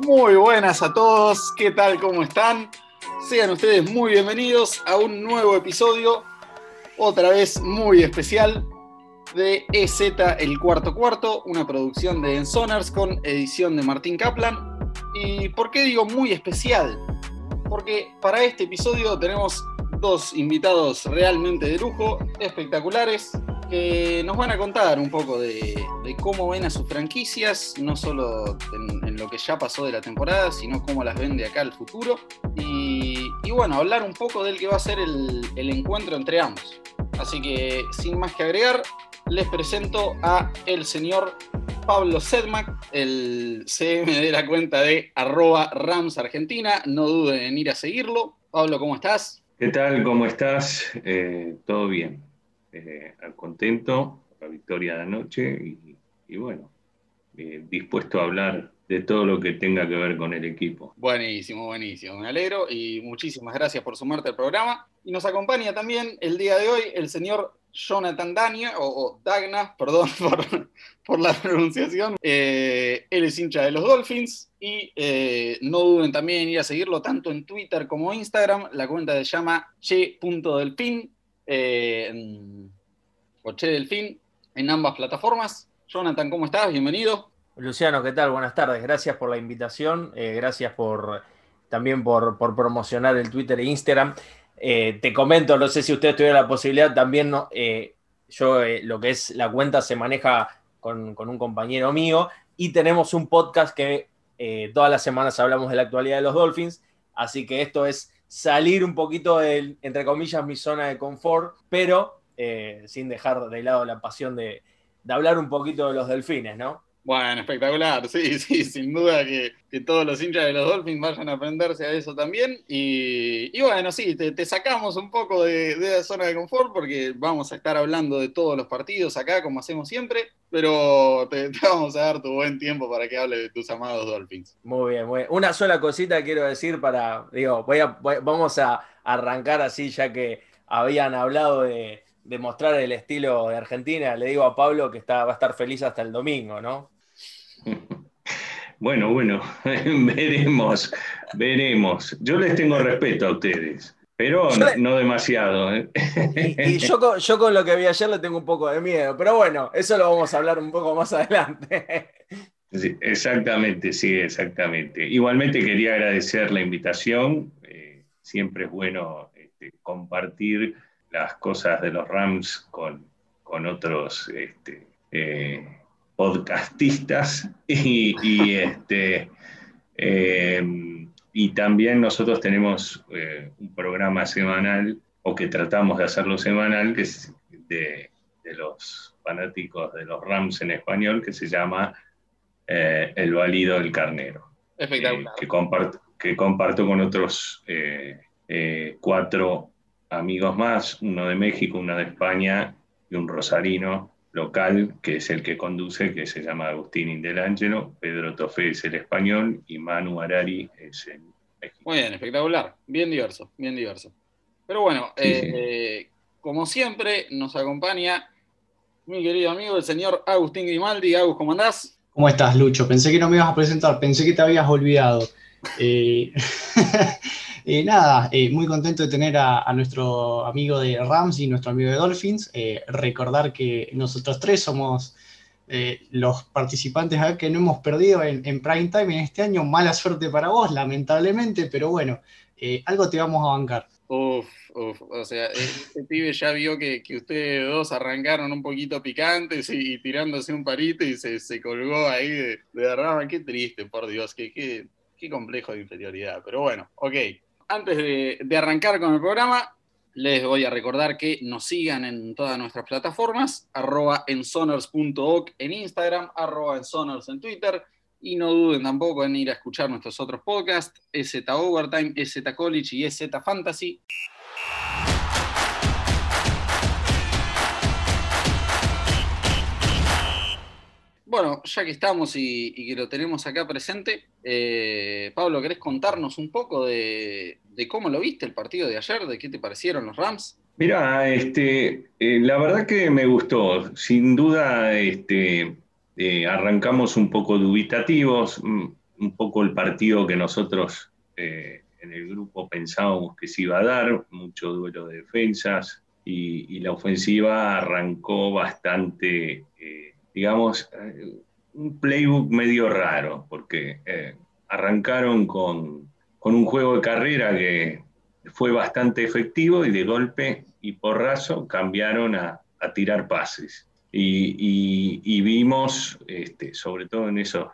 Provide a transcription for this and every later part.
Muy buenas a todos, ¿qué tal? ¿Cómo están? Sean ustedes muy bienvenidos a un nuevo episodio, otra vez muy especial, de EZ El Cuarto Cuarto, una producción de Ensonars con edición de Martín Kaplan. ¿Y por qué digo muy especial? Porque para este episodio tenemos dos invitados realmente de lujo, espectaculares, que nos van a contar un poco de, cómo ven a sus franquicias, no solo en, lo que ya pasó de la temporada, sino cómo las ven de acá al futuro. Y, bueno, hablar un poco del que va a ser el, encuentro entre ambos. Así que, sin más que agregar, les presento a el señor Pablo Sedmac, el CM de la cuenta de arroba Rams Argentina. No duden en ir a seguirlo. Pablo, ¿cómo estás? ¿Qué tal? ¿Cómo estás? Eh, todo bien. Eh, contento, la victoria de anoche y, bueno, eh, dispuesto a hablar de todo lo que tenga que ver con el equipo. Buenísimo, buenísimo. Me alegro y muchísimas gracias por sumarte al programa. Y nos acompaña también el día de hoy el señor Jonathan Dania, o, Dagna, perdón por, la pronunciación. él es hincha de los Dolphins y no duden también en ir a seguirlo tanto en Twitter como Instagram. La cuenta se llama che.delfin eh, o Che Delfín en ambas plataformas. Jonathan, ¿cómo estás? Bienvenido. Luciano, ¿qué tal? Buenas tardes. Gracias por la invitación. Eh, gracias por también por, promocionar el Twitter e Instagram. Eh, te comento, no sé si ustedes tuvieron la posibilidad, también eh, yo lo que es la cuenta se maneja con, un compañero mío y tenemos un podcast que todas las semanas hablamos de la actualidad de los Dolphins, así que esto es salir un poquito de, entre comillas, mi zona de confort, pero sin dejar de lado la pasión de, hablar un poquito de los delfines, ¿no? Bueno, espectacular, sí, sí, sin duda que, todos los hinchas de los Dolphins vayan a aprenderse a eso también. Y, bueno, sí, te, sacamos un poco de, de, la zona de confort porque vamos a estar hablando de todos los partidos acá, como hacemos siempre, pero te, vamos a dar tu buen tiempo para que hable de tus amados Dolphins. Muy bien, muy bien. Una sola cosita quiero decir para, digo, voy a, vamos a arrancar así ya que habían hablado de de mostrar el estilo de Argentina, le digo a Pablo que está, va a estar feliz hasta el domingo, ¿no? Bueno, bueno, veremos, veremos. Yo les tengo respeto a ustedes, pero no, demasiado. ¿eh? Y, yo, yo, con lo que vi ayer le tengo un poco de miedo, pero bueno, eso lo vamos a hablar un poco más adelante. exactamente, sí, exactamente. Igualmente quería agradecer la invitación. Eh, siempre es bueno este, compartir las cosas de los Rams con, otros este, eh, podcastistas y, este, eh, y también nosotros tenemos eh, un programa semanal o que tratamos de hacerlo semanal que es de, los fanáticos de los Rams en español que se llama El Valido del Carnero. que, comparto, que comparto con otros cuatro amigos más, uno de México, uno de España y un rosarino local, que es el que conduce, que se llama Agustín Indelangelo, Pedro Tofé es el español y Manu Arari es el México. Muy bien, espectacular, bien diverso, bien diverso. Pero bueno, eh, eh, como siempre, nos acompaña mi querido amigo, el señor Agustín Grimaldi. Agus, ¿cómo andás? ¿Cómo estás, Lucho? Pensé que no me ibas a presentar, pensé que te habías olvidado. Eh, Eh, nada, eh, muy contento de tener a, nuestro amigo de Rams y nuestro amigo de Dolphins. Eh, recordar que nosotros tres somos los participantes que no hemos perdido en, prime time en este año. Mala suerte para vos, lamentablemente, pero bueno, algo te vamos a bancar. Uf, uf, o sea, este pibe ya vio que, ustedes dos arrancaron un poquito picantes y, tirándose un parito y se, colgó ahí de, de Qué triste, por Dios, qué, qué, qué complejo de inferioridad. Pero bueno, ok antes de, arrancar con el programa, les voy a recordar que nos sigan en todas nuestras plataformas, arroba en Instagram, arroba ensoners en Twitter, y no duden tampoco en ir a escuchar nuestros otros podcasts, EZ Overtime, EZ College y EZ Fantasy. Bueno, ya que estamos y, que lo tenemos acá presente, eh, Pablo, ¿querés contarnos un poco de, cómo lo viste el partido de ayer? ¿De qué te parecieron los Rams? Mira, este, eh, la verdad que me gustó. Sin duda, este, eh, arrancamos un poco dubitativos. Mm, un poco el partido que nosotros en el grupo pensábamos que se iba a dar, mucho duelo de defensas y, la ofensiva arrancó bastante, digamos, eh, un playbook medio raro, porque arrancaron con, un juego de carrera que fue bastante efectivo y de golpe y porrazo cambiaron a, tirar pases. Y, vimos, este, sobre todo en esos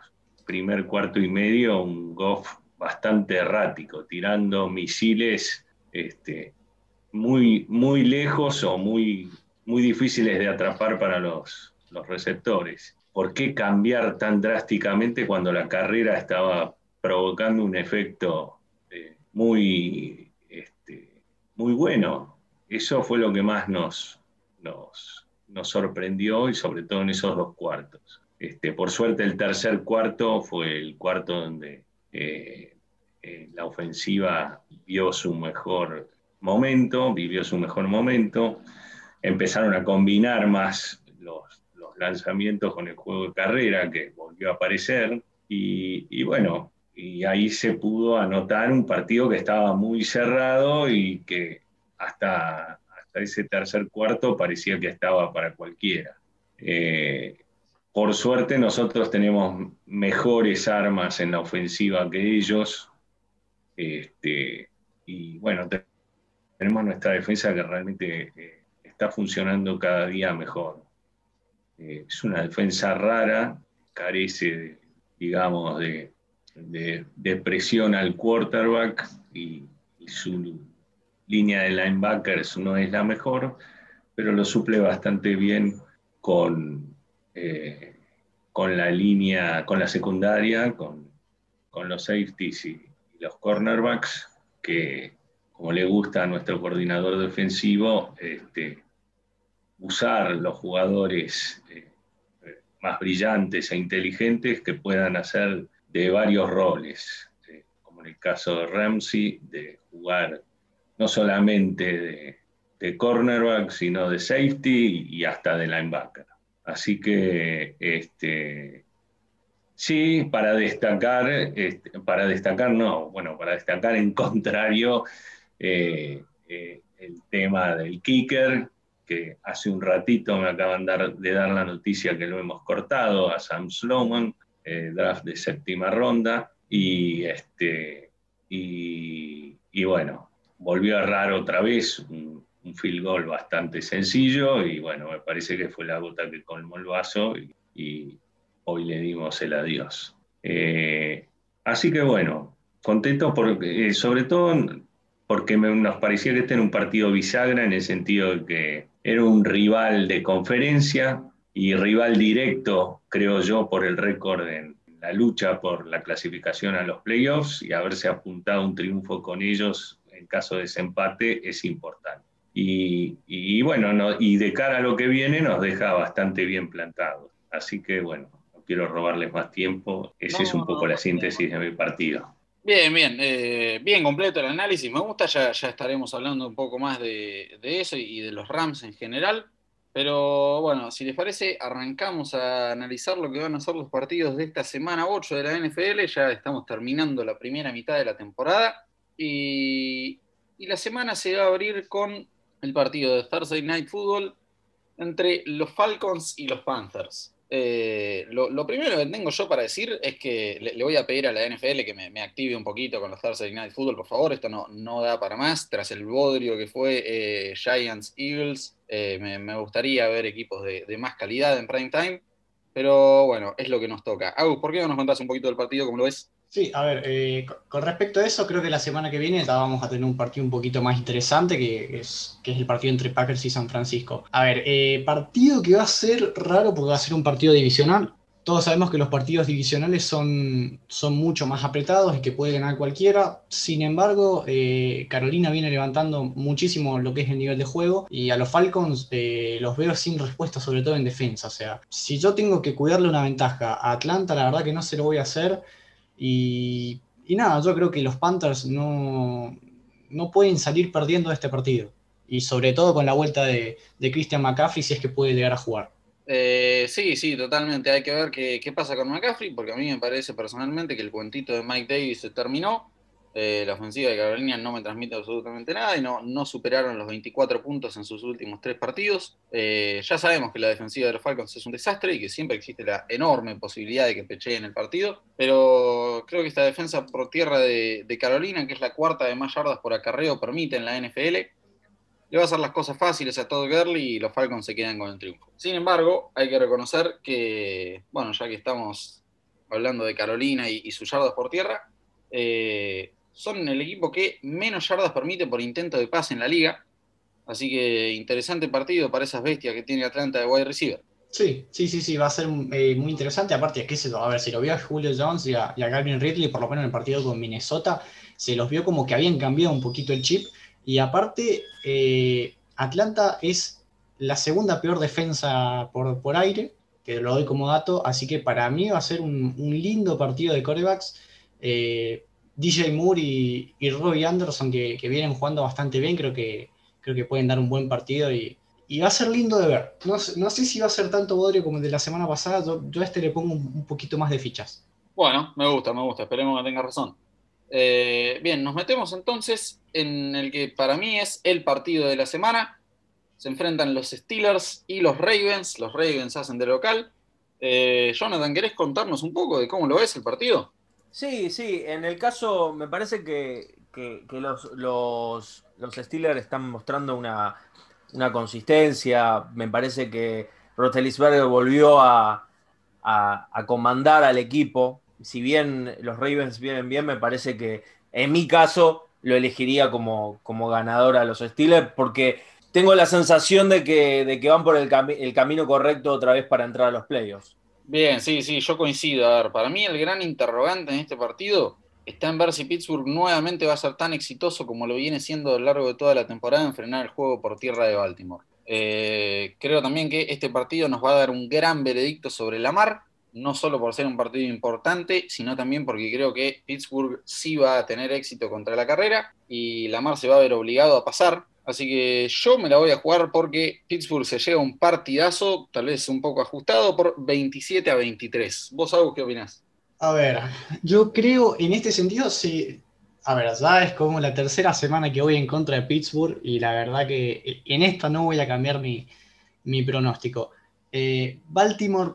primer cuarto y medio, un Goff bastante errático, tirando misiles este, muy, muy lejos o muy, muy difíciles de atrapar para los, los receptores. ¿Por qué cambiar tan drásticamente cuando la carrera estaba provocando un efecto eh, muy, este, muy bueno? Eso fue lo que más nos, nos, nos sorprendió y sobre todo en esos dos cuartos. Este, por suerte el tercer cuarto fue el cuarto donde eh, eh, la ofensiva vio su mejor momento, vivió su mejor momento, empezaron a combinar más los, lanzamientos con el juego de carrera que volvió a aparecer y, bueno, y ahí se pudo anotar un partido que estaba muy cerrado y que hasta, hasta ese tercer cuarto parecía que estaba para cualquiera. Eh, por suerte nosotros tenemos mejores armas en la ofensiva que ellos. Este, y bueno, tenemos nuestra defensa que realmente eh, está funcionando cada día mejor. Eh, es una defensa rara, carece, digamos, de, presión al quarterback y, su línea de linebackers no es la mejor, pero lo suple bastante bien con eh, con la línea, con la secundaria, con, los safeties y, los cornerbacks, que como le gusta a nuestro coordinador defensivo, este, usar los jugadores eh, más brillantes e inteligentes que puedan hacer de varios roles, eh, como en el caso de Ramsey, de jugar no solamente de, cornerback, sino de safety y hasta de linebacker. Así que, este, sí, para destacar, este, para destacar no, bueno, para destacar en contrario eh, el tema del kicker, que hace un ratito me acaban de dar la noticia que lo hemos cortado a Sam Sloman, eh, draft de séptima ronda, y, este, y, bueno, volvió a errar otra vez un, un field goal bastante sencillo y bueno, me parece que fue la gota que colmó el vaso y, hoy le dimos el adiós. Eh, así que bueno, contento porque, eh, sobre todo porque nos parecía que este era un partido bisagra en el sentido de que era un rival de conferencia y rival directo, creo yo, por el récord en la lucha por la clasificación a los playoffs y haberse apuntado un triunfo con ellos en caso de desempate es importante. Y, bueno, y de cara a lo que viene nos deja bastante bien plantados. Así que bueno, no quiero robarles más tiempo. Esa es un poco la síntesis de mi partido. Bien, bien, eh, bien completo el análisis, me gusta, ya, estaremos hablando un poco más de, eso y de los Rams en general, pero bueno, si les parece, arrancamos a analizar lo que van a ser los partidos de esta semana 8 de la NFL, ya estamos terminando la primera mitad de la temporada. Y la semana se va a abrir con el partido de Thursday Night Football entre los Falcons y los Panthers. Eh, lo, primero que tengo yo para decir es que le, voy a pedir a la NFL que me, active un poquito con los Thursday Night Football, por favor, esto no, no da para más. Tras el bodrio que fue eh, Giants Eagles, eh, me, gustaría ver equipos de, de, más calidad en prime time, pero bueno, es lo que nos toca. Agus, ¿por qué no nos contás un poquito del partido, como lo ves? Sí, a ver, eh, con respecto a eso, creo que la semana que viene vamos a tener un partido un poquito más interesante, que es, el partido entre Packers y San Francisco. A ver, eh, partido que va a ser raro porque va a ser un partido divisional. Todos sabemos que los partidos divisionales son, son mucho más apretados y que puede ganar cualquiera. Sin embargo, eh, Carolina viene levantando muchísimo lo que es el nivel de juego y a los Falcons los veo sin respuesta, sobre todo en defensa. O sea, si yo tengo que cuidarle una ventaja a Atlanta, la verdad que no se lo voy a hacer. Y, nada, yo creo que los Panthers no, no pueden salir perdiendo este partido. Y sobre todo con la vuelta de, Christian McCaffrey, si es que puede llegar a jugar. Eh, sí, sí, totalmente. Hay que ver qué, qué, pasa con McCaffrey, porque a mí me parece personalmente que el cuentito de Mike Davis se terminó. Eh, la ofensiva de Carolina no me transmite absolutamente nada y no, no superaron los 24 puntos en sus últimos tres partidos. Eh, ya sabemos que la defensiva de los Falcons es un desastre y que siempre existe la enorme posibilidad de que pecheen el partido, pero creo que esta defensa por tierra de, Carolina, que es la cuarta de más yardas por acarreo, permite en la NFL, le va a hacer las cosas fáciles a Todd Gurley y los Falcons se quedan con el triunfo. Sin embargo, hay que reconocer que, bueno, ya que estamos hablando de Carolina y, y sus yardas por tierra, eh, son el equipo que menos yardas permite por intento de pase en la liga. Así que interesante partido para esas bestias que tiene Atlanta de wide receiver. Sí, sí, sí, sí, va a ser eh, muy interesante. Aparte, qué sé yo, a ver, si lo vio a Julio Jones y a, y a Calvin Ridley, por lo menos en el partido con Minnesota, se los vio como que habían cambiado un poquito el chip. Y aparte, eh, Atlanta es la segunda peor defensa por, por, aire, que lo doy como dato, así que para mí va a ser un, un lindo partido de corebacks. Eh, DJ Moore y, y Robbie Anderson, que, vienen jugando bastante bien, creo que, creo que pueden dar un buen partido y, va a ser lindo de ver. No, no, sé si va a ser tanto bodrio como el de la semana pasada, yo, a este le pongo un, un, poquito más de fichas. Bueno, me gusta, me gusta, esperemos que tenga razón. Eh, bien, nos metemos entonces en el que para mí es el partido de la semana. Se enfrentan los Steelers y los Ravens. Los Ravens hacen de local. Eh, Jonathan, ¿querés contarnos un poco de cómo lo ves el partido? Sí, sí, en el caso me parece que, que, que los, los, los, Steelers están mostrando una, una, consistencia, me parece que Rotelisberger volvió a, a, comandar al equipo, si bien los Ravens vienen bien, me parece que en mi caso lo elegiría como, como ganador a los Steelers porque tengo la sensación de que, de que van por el, cami el camino correcto otra vez para entrar a los playoffs. Bien, sí, sí, yo coincido. A ver, para mí el gran interrogante en este partido está en ver si Pittsburgh nuevamente va a ser tan exitoso como lo viene siendo a lo largo de toda la temporada en frenar el juego por tierra de Baltimore. Eh, creo también que este partido nos va a dar un gran veredicto sobre la mar, no solo por ser un partido importante, sino también porque creo que Pittsburgh sí va a tener éxito contra la carrera y Lamar se va a ver obligado a pasar. Así que yo me la voy a jugar porque Pittsburgh se lleva un partidazo, tal vez un poco ajustado, por 27 a 23. ¿Vos, Agus, qué opinás? A ver, yo creo en este sentido, sí. A ver, ya es como la tercera semana que voy en contra de Pittsburgh y la verdad que en esta no voy a cambiar mi, mi pronóstico. Eh, Baltimore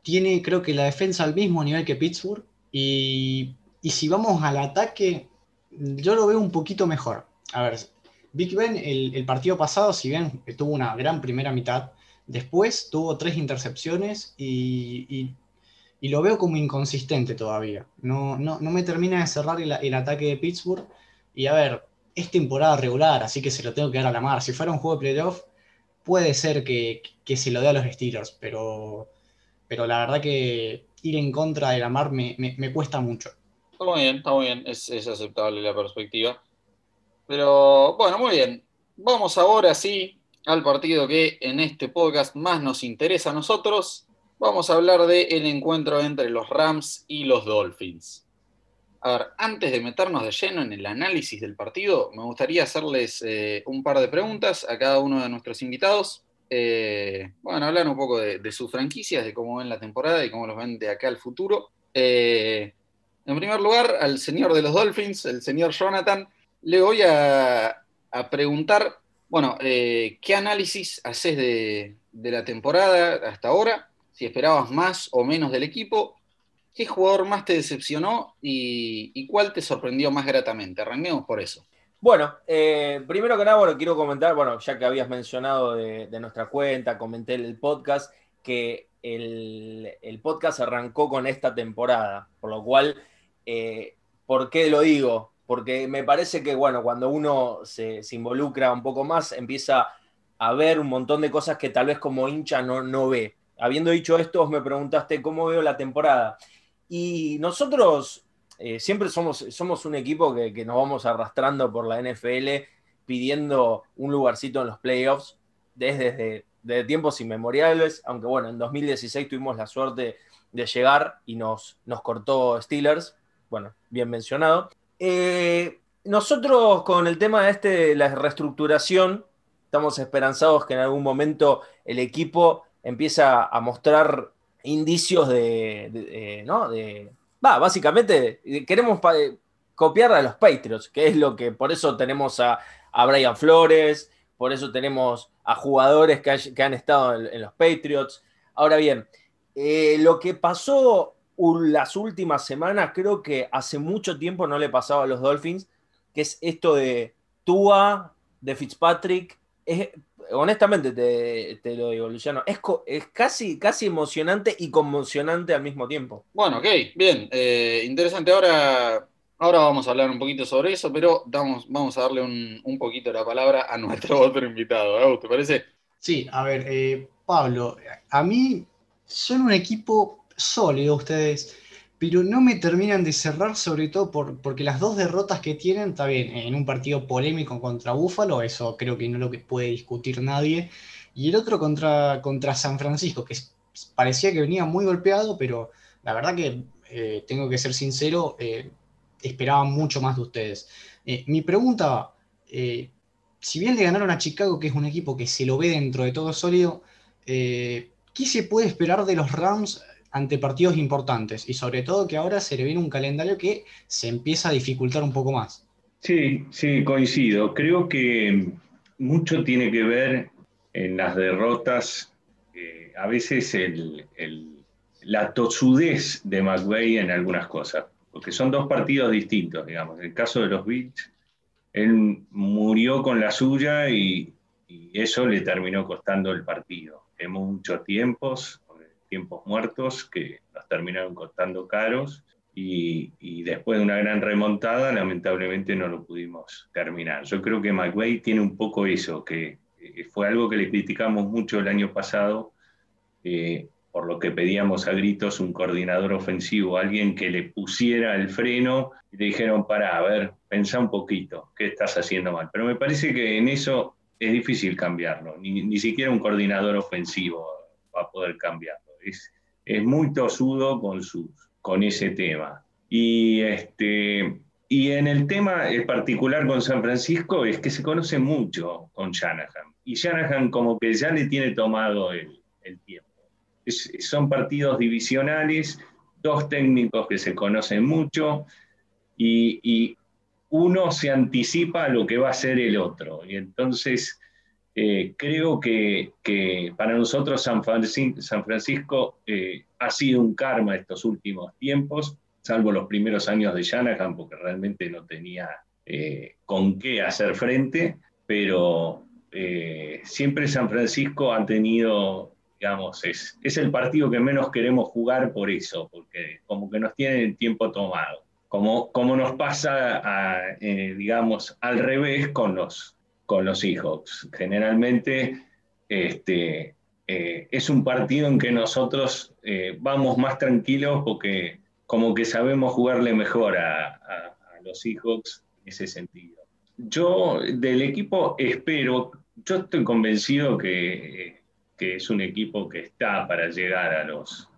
tiene, creo que la defensa al mismo nivel que Pittsburgh y, y si vamos al ataque, yo lo veo un poquito mejor. A ver, Big Ben, el, partido pasado, si bien tuvo una gran primera mitad, después tuvo tres intercepciones y, lo veo como inconsistente todavía. No, no, no me termina de cerrar el, ataque de Pittsburgh. Y a ver, es temporada regular, así que se lo tengo que dar a la mar. Si fuera un juego de playoff, puede ser que, se lo dé a los Steelers, pero, pero la verdad que ir en contra de la mar me, me, me cuesta mucho. Está muy bien, está muy bien, es, es aceptable la perspectiva. Pero bueno, muy bien. Vamos ahora sí al partido que en este podcast más nos interesa a nosotros. Vamos a hablar del encuentro entre los Rams y los Dolphins. A ver, antes de meternos de lleno en el análisis del partido, me gustaría hacerles eh, un par de preguntas a cada uno de nuestros invitados. Eh, bueno, hablar un poco de, de, sus franquicias, de cómo ven la temporada y cómo los ven de acá al futuro. Eh, en primer lugar, al señor de los Dolphins, el señor Jonathan le voy a, a preguntar, bueno, eh, ¿qué análisis haces de, de, la temporada hasta ahora? Si esperabas más o menos del equipo, ¿qué jugador más te decepcionó y, y cuál te sorprendió más gratamente? Arranquemos por eso. Bueno, eh, primero que nada, bueno, quiero comentar, bueno, ya que habías mencionado de, nuestra cuenta, comenté el podcast, que el, el, podcast arrancó con esta temporada, por lo cual, eh, ¿por qué lo digo? Porque me parece que, bueno, cuando uno se, involucra un poco más, empieza a ver un montón de cosas que tal vez como hincha no, no ve. Habiendo dicho esto, me preguntaste cómo veo la temporada. Y nosotros eh, siempre somos, somos un equipo que, que, nos vamos arrastrando por la NFL pidiendo un lugarcito en los playoffs desde, desde, desde tiempos inmemoriales, aunque bueno, en 2016 tuvimos la suerte de llegar y nos, nos cortó Steelers, bueno, bien mencionado. Eh, nosotros con el tema de este, la reestructuración, estamos esperanzados que en algún momento el equipo empieza a mostrar indicios de, ¿no? De, básicamente queremos copiar a los Patriots, que es lo que, por eso tenemos a, Brian Flores, por eso tenemos a jugadores que, han estado en, los Patriots. Ahora bien, eh, lo que pasó las últimas semanas, creo que hace mucho tiempo no le pasaba a los Dolphins, que es esto de Tua, de Fitzpatrick, es, honestamente te, lo digo, Luciano, es, es, casi, casi emocionante y conmocionante al mismo tiempo. Bueno, ok, bien, eh, interesante. Ahora, ahora vamos a hablar un poquito sobre eso, pero vamos, vamos a darle un, poquito la palabra a nuestro otro invitado. ¿Te parece? Sí, a ver, eh, Pablo, a mí son un equipo sólido ustedes pero no me terminan de cerrar, sobre todo por, porque las dos derrotas que tienen, está bien, en un partido polémico contra Búfalo, eso creo que no lo que puede discutir nadie, y el otro contra, contra San Francisco, que parecía que venía muy golpeado, pero la verdad que eh, tengo que ser sincero, eh, esperaba mucho más de ustedes. Eh, mi pregunta si bien le ganaron a Chicago, que es un equipo que se lo ve dentro de todo sólido, ¿qué se puede esperar de los Rams ante partidos importantes y sobre todo que ahora se le viene un calendario que se empieza a dificultar un poco más. Sí, sí, coincido. Creo que mucho tiene que ver en las derrotas, eh, a veces la tosudez de McVeigh en algunas cosas, porque son dos partidos distintos, digamos. En el caso de los Bills, él murió con la suya y, y eso le terminó costando el partido. Hemos muchos tiempos, tiempos muertos que nos terminaron costando caros y, después de una gran remontada lamentablemente no lo pudimos terminar. Yo creo que McVeigh tiene un poco eso, que eh, fue algo que le criticamos mucho el año pasado, eh, por lo que pedíamos a gritos un coordinador ofensivo, alguien que le pusiera el freno y le dijeron, para, a ver, pensá un poquito, ¿qué estás haciendo mal? Pero me parece que en eso es difícil cambiarlo, ni, ni siquiera un coordinador ofensivo va a poder cambiarlo es, muy tosudo con, sus, con ese tema. Y, este, y en el tema en particular con San Francisco es que se conoce mucho con Shanahan. Y Shanahan como que ya le tiene tomado el, tiempo. son partidos divisionales, dos técnicos que se conocen mucho y, uno se anticipa a lo que va a ser el otro. Y entonces eh, creo que, para nosotros San Francisco, eh, ha sido un karma estos últimos tiempos, salvo los primeros años de Shanahan, porque realmente no tenía eh, con qué hacer frente, pero siempre San Francisco ha tenido, digamos, es, es el partido que menos queremos jugar por eso, porque como que nos tienen el tiempo tomado. Como, como nos pasa, digamos, al revés con los, con los Seahawks. Generalmente este, eh, es un partido en que nosotros eh, vamos más tranquilos porque como que sabemos jugarle mejor a, los Seahawks en ese sentido. Yo del equipo espero, yo estoy convencido que, es un equipo que está para llegar a los,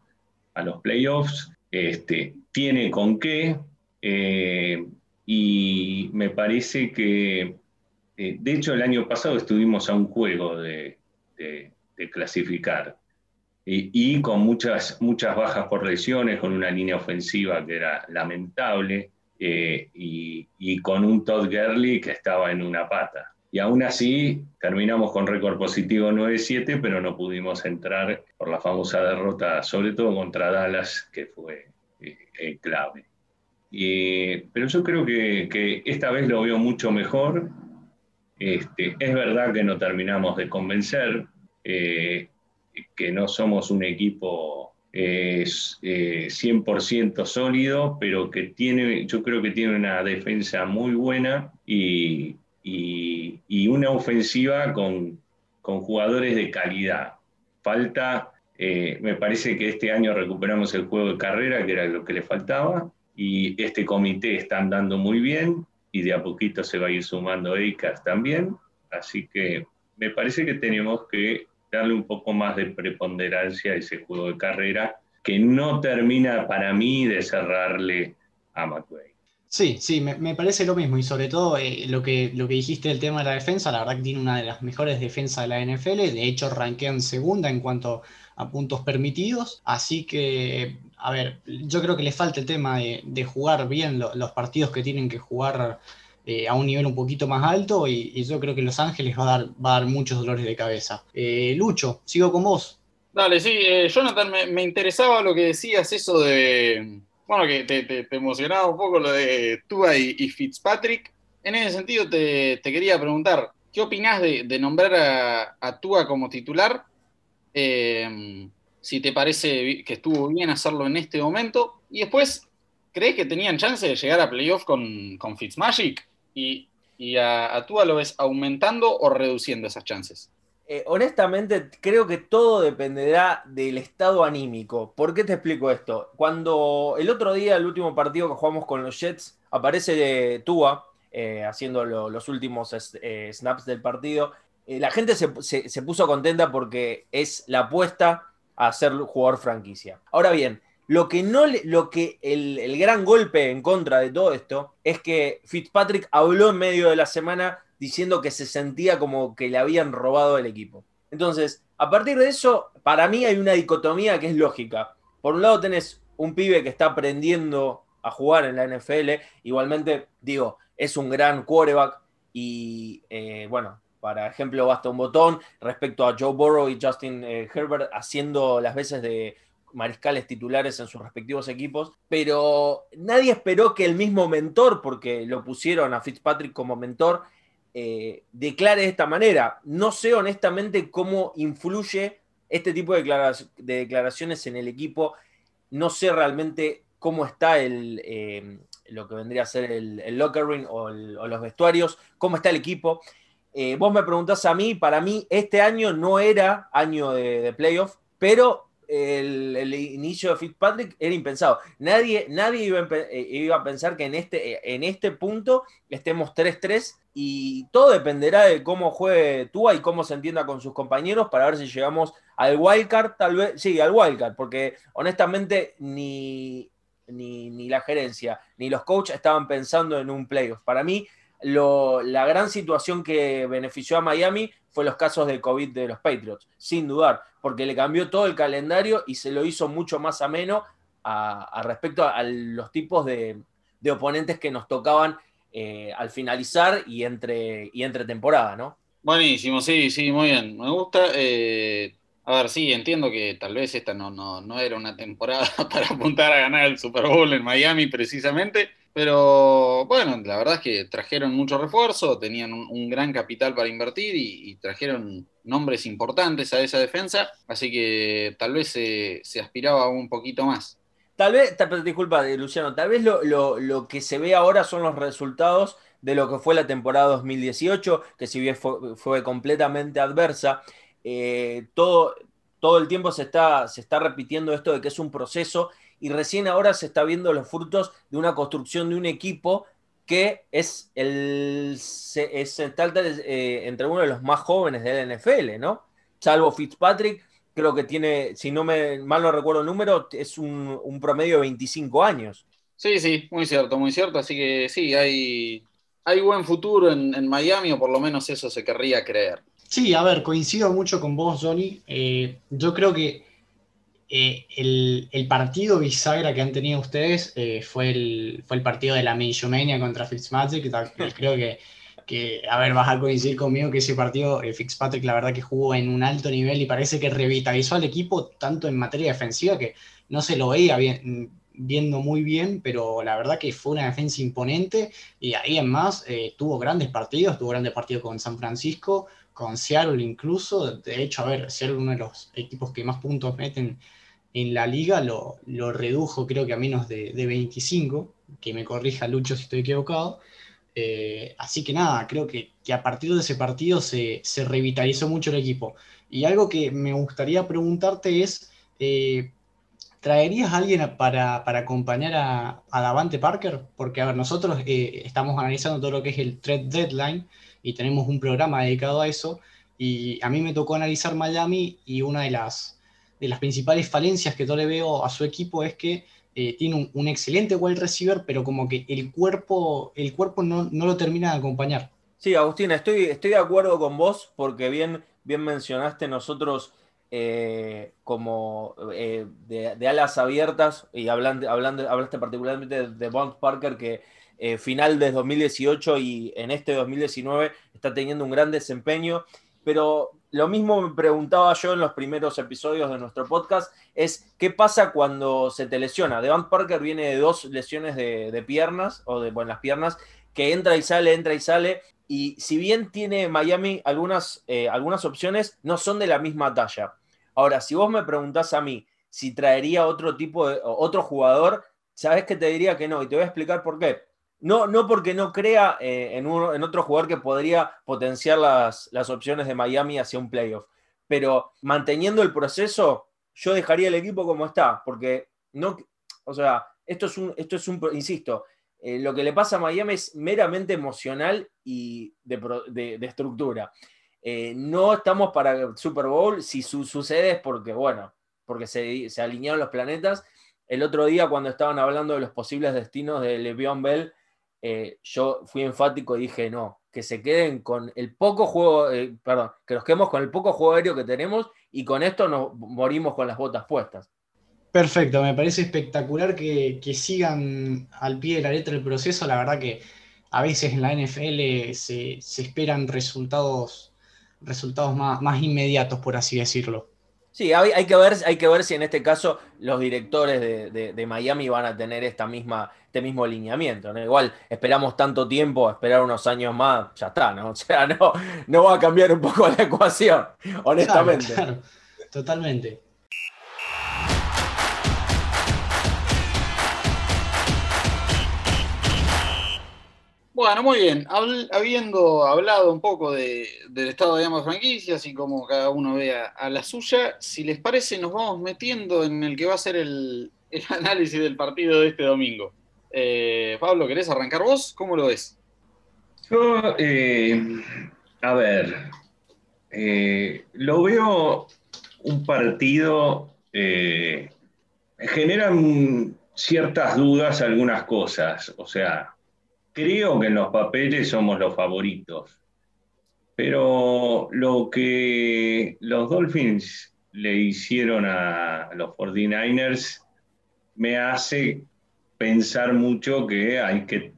a los playoffs, este, tiene con qué, eh, y me parece que eh, de hecho, el año pasado estuvimos a un juego de, clasificar y, con muchas, muchas bajas por lesiones, con una línea ofensiva que era lamentable eh, y, con un Todd Gurley que estaba en una pata. Y aún así terminamos con récord positivo 9-7, pero no pudimos entrar por la famosa derrota, sobre todo contra Dallas, que fue eh, clave. pero yo creo que, que, esta vez lo veo mucho mejor este, es verdad que no terminamos de convencer, eh, que no somos un equipo 100% eh, sólido, pero que tiene, yo creo que tiene una defensa muy buena y, una ofensiva con, jugadores de calidad. Falta, eh, me parece que este año recuperamos el juego de carrera, que era lo que le faltaba, y este comité está andando muy bien y de a poquito se va a ir sumando EICAS también. Así que me parece que tenemos que darle un poco más de preponderancia a ese juego de carrera que no termina para mí de cerrarle a McVay. Sí, sí, me, parece lo mismo y sobre todo eh, lo, que, lo que dijiste del tema de la defensa, la verdad que tiene una de las mejores defensas de la NFL, de hecho en segunda en cuanto a puntos permitidos. Así que, a ver, yo creo que le falta el tema de, jugar bien los partidos que tienen que jugar eh, a un nivel un poquito más alto y, yo creo que Los Ángeles va a dar, va a dar muchos dolores de cabeza. Eh, Lucho, sigo con vos. Dale, sí, eh, Jonathan, me, interesaba lo que decías, eso de, bueno, que te, emocionaba un poco lo de Tua y, Fitzpatrick. En ese sentido te, quería preguntar, ¿qué opinás de, nombrar a, a, Tua como titular? Si te parece que estuvo bien hacerlo en este momento. Y después, ¿crees que tenían chance de llegar a playoff con, con Fitzmagic? y, a, Tua lo ves aumentando o reduciendo esas chances? Eh, honestamente, creo que todo dependerá del estado anímico. ¿Por qué te explico esto? Cuando el otro día, el último partido que jugamos con los Jets, aparece Tua eh, haciendo los últimos eh, snaps del partido, la gente se, se, puso contenta porque es la apuesta a ser jugador franquicia. Ahora bien, lo que, no, lo que el, gran golpe en contra de todo esto es que Fitzpatrick habló en medio de la semana diciendo que se sentía como que le habían robado el equipo. Entonces, a partir de eso, para mí hay una dicotomía que es lógica. Por un lado tenés un pibe que está aprendiendo a jugar en la NFL, igualmente, digo, es un gran quarterback y, eh, bueno, para ejemplo, basta un botón respecto a Joe Burrow y Justin eh, Herbert haciendo las veces de mariscales titulares en sus respectivos equipos, pero nadie esperó que el mismo mentor, porque lo pusieron a Fitzpatrick como mentor, eh, declare de esta manera. No sé honestamente cómo influye este tipo de, declaraciones en el equipo. No sé realmente cómo está el, eh, lo que vendría a ser el, locker room o, los vestuarios, cómo está el equipo. Eh, vos me preguntás a mí, para mí este año no era año de, de playoff, pero el, inicio de Fitzpatrick era impensado. Nadie, nadie eh, iba, a, pensar que en este, en este punto estemos 3-3 y todo dependerá de cómo juegue Tua y cómo se entienda con sus compañeros para ver si llegamos al wildcard, tal vez, sí, al wildcard, porque honestamente ni, ni, la gerencia ni los coaches estaban pensando en un playoff. Para mí, la gran situación que benefició a Miami fue los casos de COVID de los Patriots, sin dudar, porque le cambió todo el calendario y se lo hizo mucho más ameno a, respecto a, los tipos de, oponentes que nos tocaban eh, al finalizar y entre, y entre temporada, ¿no? Buenísimo, sí, sí, muy bien. Me gusta. Eh, a ver, sí, entiendo que tal vez esta no, no, no era una temporada para apuntar a ganar el Super Bowl en Miami precisamente. Pero bueno, la verdad es que trajeron mucho refuerzo, tenían un, gran capital para invertir y, trajeron nombres importantes a esa defensa, así que tal vez se, aspiraba un poquito más. Tal vez, disculpa, eh, Luciano, tal vez lo, que se ve ahora son los resultados de lo que fue la temporada 2018, que si bien fue, completamente adversa, eh, todo, todo el tiempo se está, se está repitiendo esto de que es un proceso y recién ahora se está viendo los frutos de una construcción de un equipo que es el es, eh, entre uno de los más jóvenes del NFL, ¿no? Salvo Fitzpatrick, creo que tiene, si no me mal no recuerdo el número, es un, promedio de 25 años. Sí, sí, muy cierto, muy cierto. Así que sí, hay, hay buen futuro en, Miami, o por lo menos eso se querría creer. Sí, a ver, coincido mucho con vos, Johnny. Eh, yo creo que eh, el, partido bisagra que han tenido ustedes eh, fue, el, fue el partido de la Mania contra Fitzmagic. Creo que, que, a ver, vas a coincidir conmigo que ese partido, eh, Fitzpatrick, la verdad que jugó en un alto nivel y parece que revitalizó al equipo tanto en materia defensiva que no se lo veía bien, viendo muy bien, pero la verdad que fue una defensa imponente y ahí en más tuvo grandes partidos, tuvo grandes partidos con San Francisco, con Seattle incluso. De hecho, a ver, Seattle uno de los equipos que más puntos meten en la liga, lo, redujo creo que a menos de, 25, que me corrija Lucho si estoy equivocado. Eh, así que nada, creo que, a partir de ese partido se, revitalizó mucho el equipo. Y algo que me gustaría preguntarte es, eh, ¿traerías a alguien para, acompañar a, a, Davante Parker? Porque, a ver, nosotros eh, estamos analizando todo lo que es el trade deadline y tenemos un programa dedicado a eso. Y a mí me tocó analizar Miami y una de las, de las principales falencias que yo le veo a su equipo es que eh, tiene un, excelente wide receiver, pero como que el cuerpo, el cuerpo no, lo termina de acompañar. Sí, Agustín, estoy, estoy de acuerdo con vos porque bien, bien mencionaste nosotros eh, como eh, de, alas abiertas, y hablando, hablando, hablaste particularmente de, Bond Parker, que eh, final de 2018 y en este 2019 está teniendo un gran desempeño, pero lo mismo me preguntaba yo en los primeros episodios de nuestro podcast, es qué pasa cuando se te lesiona. Devant Parker viene de dos lesiones de, piernas, o de las piernas, que entra y sale, entra y sale, y si bien tiene Miami algunas, eh, algunas opciones, no son de la misma talla. Ahora, si vos me preguntás a mí si traería otro tipo de, otro jugador, sabes que te diría que no, y te voy a explicar por qué. No, no porque no crea eh, en, otro jugador que podría potenciar las, opciones de Miami hacia un playoff. Pero manteniendo el proceso, yo dejaría el equipo como está, porque no, o sea, esto es un, esto es un, insisto, eh, lo que le pasa a Miami es meramente emocional y de, estructura. Eh, no estamos para el Super Bowl, si sucede es porque, bueno, porque se, se, alinearon los planetas. El otro día cuando estaban hablando de los posibles destinos de Le'Veon Bell, eh, yo fui enfático y dije, no, que se queden con el poco juego, eh, perdón, que nos quedemos con el poco juego aéreo que tenemos y con esto nos morimos con las botas puestas. Perfecto, me parece espectacular que, sigan al pie de la letra el proceso. La verdad que a veces en la NFL se, esperan resultados, resultados más, más inmediatos, por así decirlo. Sí, hay, que ver, hay que ver si en este caso los directores de, Miami van a tener esta misma, este mismo alineamiento. ¿no? Igual esperamos tanto tiempo, esperar unos años más, ya está, ¿no? O sea, no, no va a cambiar un poco la ecuación, honestamente. claro, totalmente. Bueno, muy bien. habiendo hablado un poco del estado de ambas franquicias y cómo cada uno ve a, la suya, si les parece, nos vamos metiendo en el que va a ser el, análisis del partido de este domingo. Eh, Pablo, ¿querés arrancar vos? ¿Cómo lo ves? Yo, eh, a ver, eh, lo veo un partido, generan ciertas dudas algunas cosas, o sea, creo que en los papeles somos los favoritos. Pero lo que los Dolphins le hicieron a los 49ers me hace pensar mucho que hay que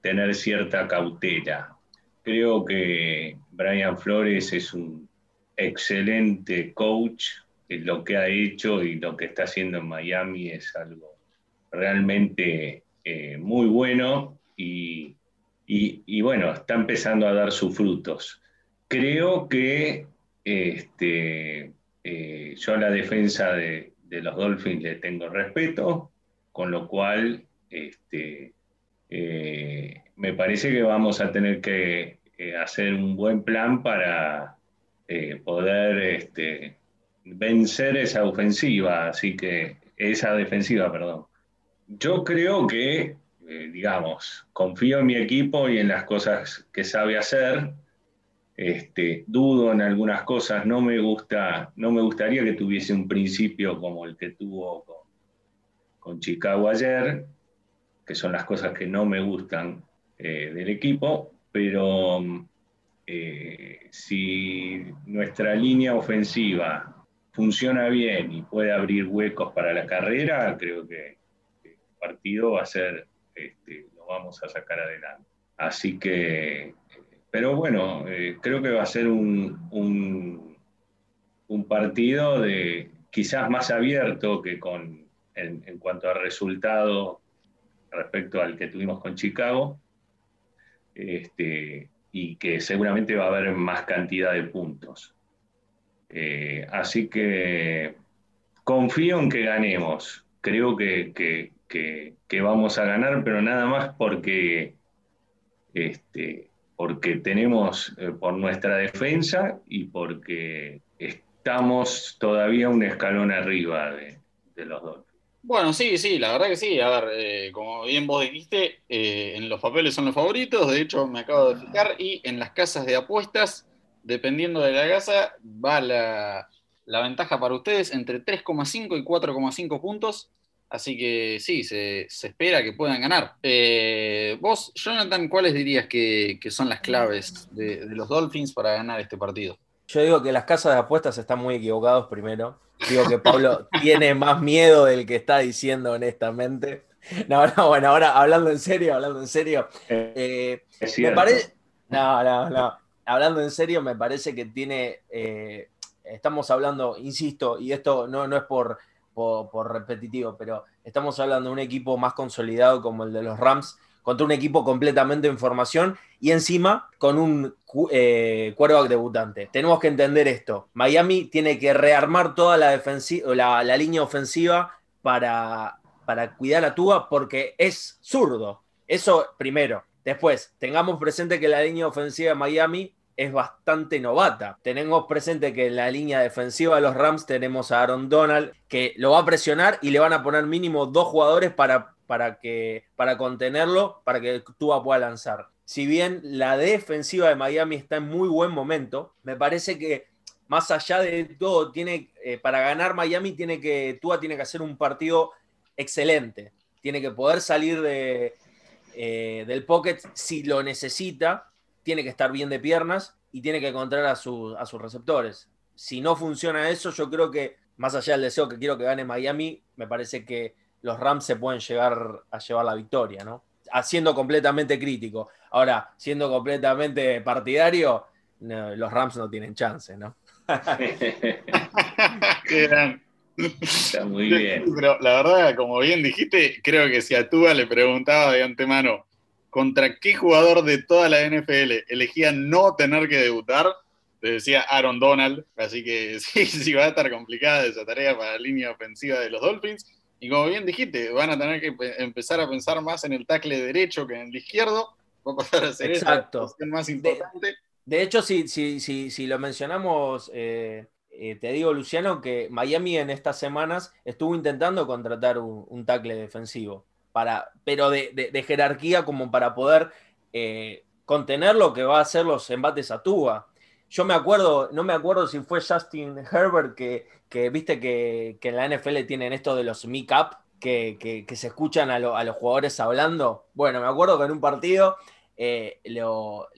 tener cierta cautela. Creo que Brian Flores es un excelente coach, lo que ha hecho y lo que está haciendo en Miami es algo realmente eh, muy bueno y, bueno, está empezando a dar sus frutos. Creo que este, eh, yo a la defensa de, los Dolphins le tengo respeto, con lo cual este, eh, me parece que vamos a tener que eh, hacer un buen plan para poder este, vencer esa ofensiva, así que esa defensiva, perdón. Yo creo que eh, digamos, confío en mi equipo y en las cosas que sabe hacer. Este, dudo en algunas cosas, no me gusta, no me gustaría que tuviese un principio como el que tuvo con, Chicago ayer, que son las cosas que no me gustan eh, del equipo, pero eh, si nuestra línea ofensiva funciona bien y puede abrir huecos para la carrera, creo que el partido va a ser este, lo vamos a sacar adelante. Así que, pero bueno, eh, creo que va a ser un, un, partido de quizás más abierto que con, en, cuanto a resultado respecto al que tuvimos con Chicago. Este, y que seguramente va a haber más cantidad de puntos. Eh, así que confío en que ganemos. Creo que, vamos a ganar, pero nada más porque, este, porque tenemos eh, por nuestra defensa y porque estamos todavía un escalón arriba de, los dos. Bueno, sí, sí, la verdad que sí. A ver, eh, como bien vos dijiste, eh, en los papeles son los favoritos, de hecho me acabo de fijar, y en las casas de apuestas, dependiendo de la casa, va la ventaja para ustedes entre 3,5 y 4,5 puntos. Así que sí, se, espera que puedan ganar. Eh, vos, Jonathan, ¿cuáles dirías que, son las claves de, los Dolphins para ganar este partido? Yo digo que las casas de apuestas están muy equivocados primero. Digo que Pablo tiene más miedo del que está diciendo honestamente. No, no, bueno, ahora hablando en serio, hablando en serio. Eh, me parece. No, no, no. Hablando en serio, me parece que tiene. Eh, estamos hablando, insisto, y esto no, no es por, por, repetitivo, pero estamos hablando de un equipo más consolidado como el de los Rams, contra un equipo completamente en formación y encima con un eh, debutante. Tenemos que entender esto. Miami tiene que rearmar toda la, la, la línea ofensiva para, para cuidar a Tua porque es zurdo. Eso primero. Después, tengamos presente que la línea ofensiva de Miami es bastante novata. Tenemos presente que en la línea defensiva de los Rams tenemos a Aaron Donald que lo va a presionar y le van a poner mínimo dos jugadores para, para, que, para contenerlo, para que Tua pueda lanzar. Si bien la defensiva de Miami está en muy buen momento, me parece que más allá de todo, tiene, eh, para ganar Miami tiene que, Tua tiene que hacer un partido excelente. Tiene que poder salir de, eh, del pocket si lo necesita tiene que estar bien de piernas y tiene que encontrar a, a sus receptores. Si no funciona eso, yo creo que, más allá del deseo que quiero que gane Miami, me parece que los Rams se pueden llegar a llevar la victoria, ¿no? Haciendo completamente crítico. Ahora, siendo completamente partidario, los Rams no tienen chance, ¿no? Está muy bien. Pero la verdad, como bien dijiste, creo que si a Tuba le preguntaba de antemano, contra qué jugador de toda la NFL elegía no tener que debutar, te decía Aaron Donald. Así que sí, sí va a estar complicada esa tarea para la línea ofensiva de los Dolphins. Y como bien dijiste, van a tener que empezar a pensar más en el tackle derecho que en el izquierdo. Va a pasar a ser Exacto. más importante. De, hecho, si, si, si, si, lo mencionamos, eh, eh, te digo, Luciano, que Miami en estas semanas estuvo intentando contratar un, un tackle defensivo para, pero de, jerarquía como para poder eh, contener lo que va a hacer los embates a Tuba. Yo me acuerdo, no me acuerdo si fue Justin Herbert que, viste que, en la NFL tienen esto de los mic-up, que, se escuchan a, los jugadores hablando. Bueno, me acuerdo que en un partido eh, lo,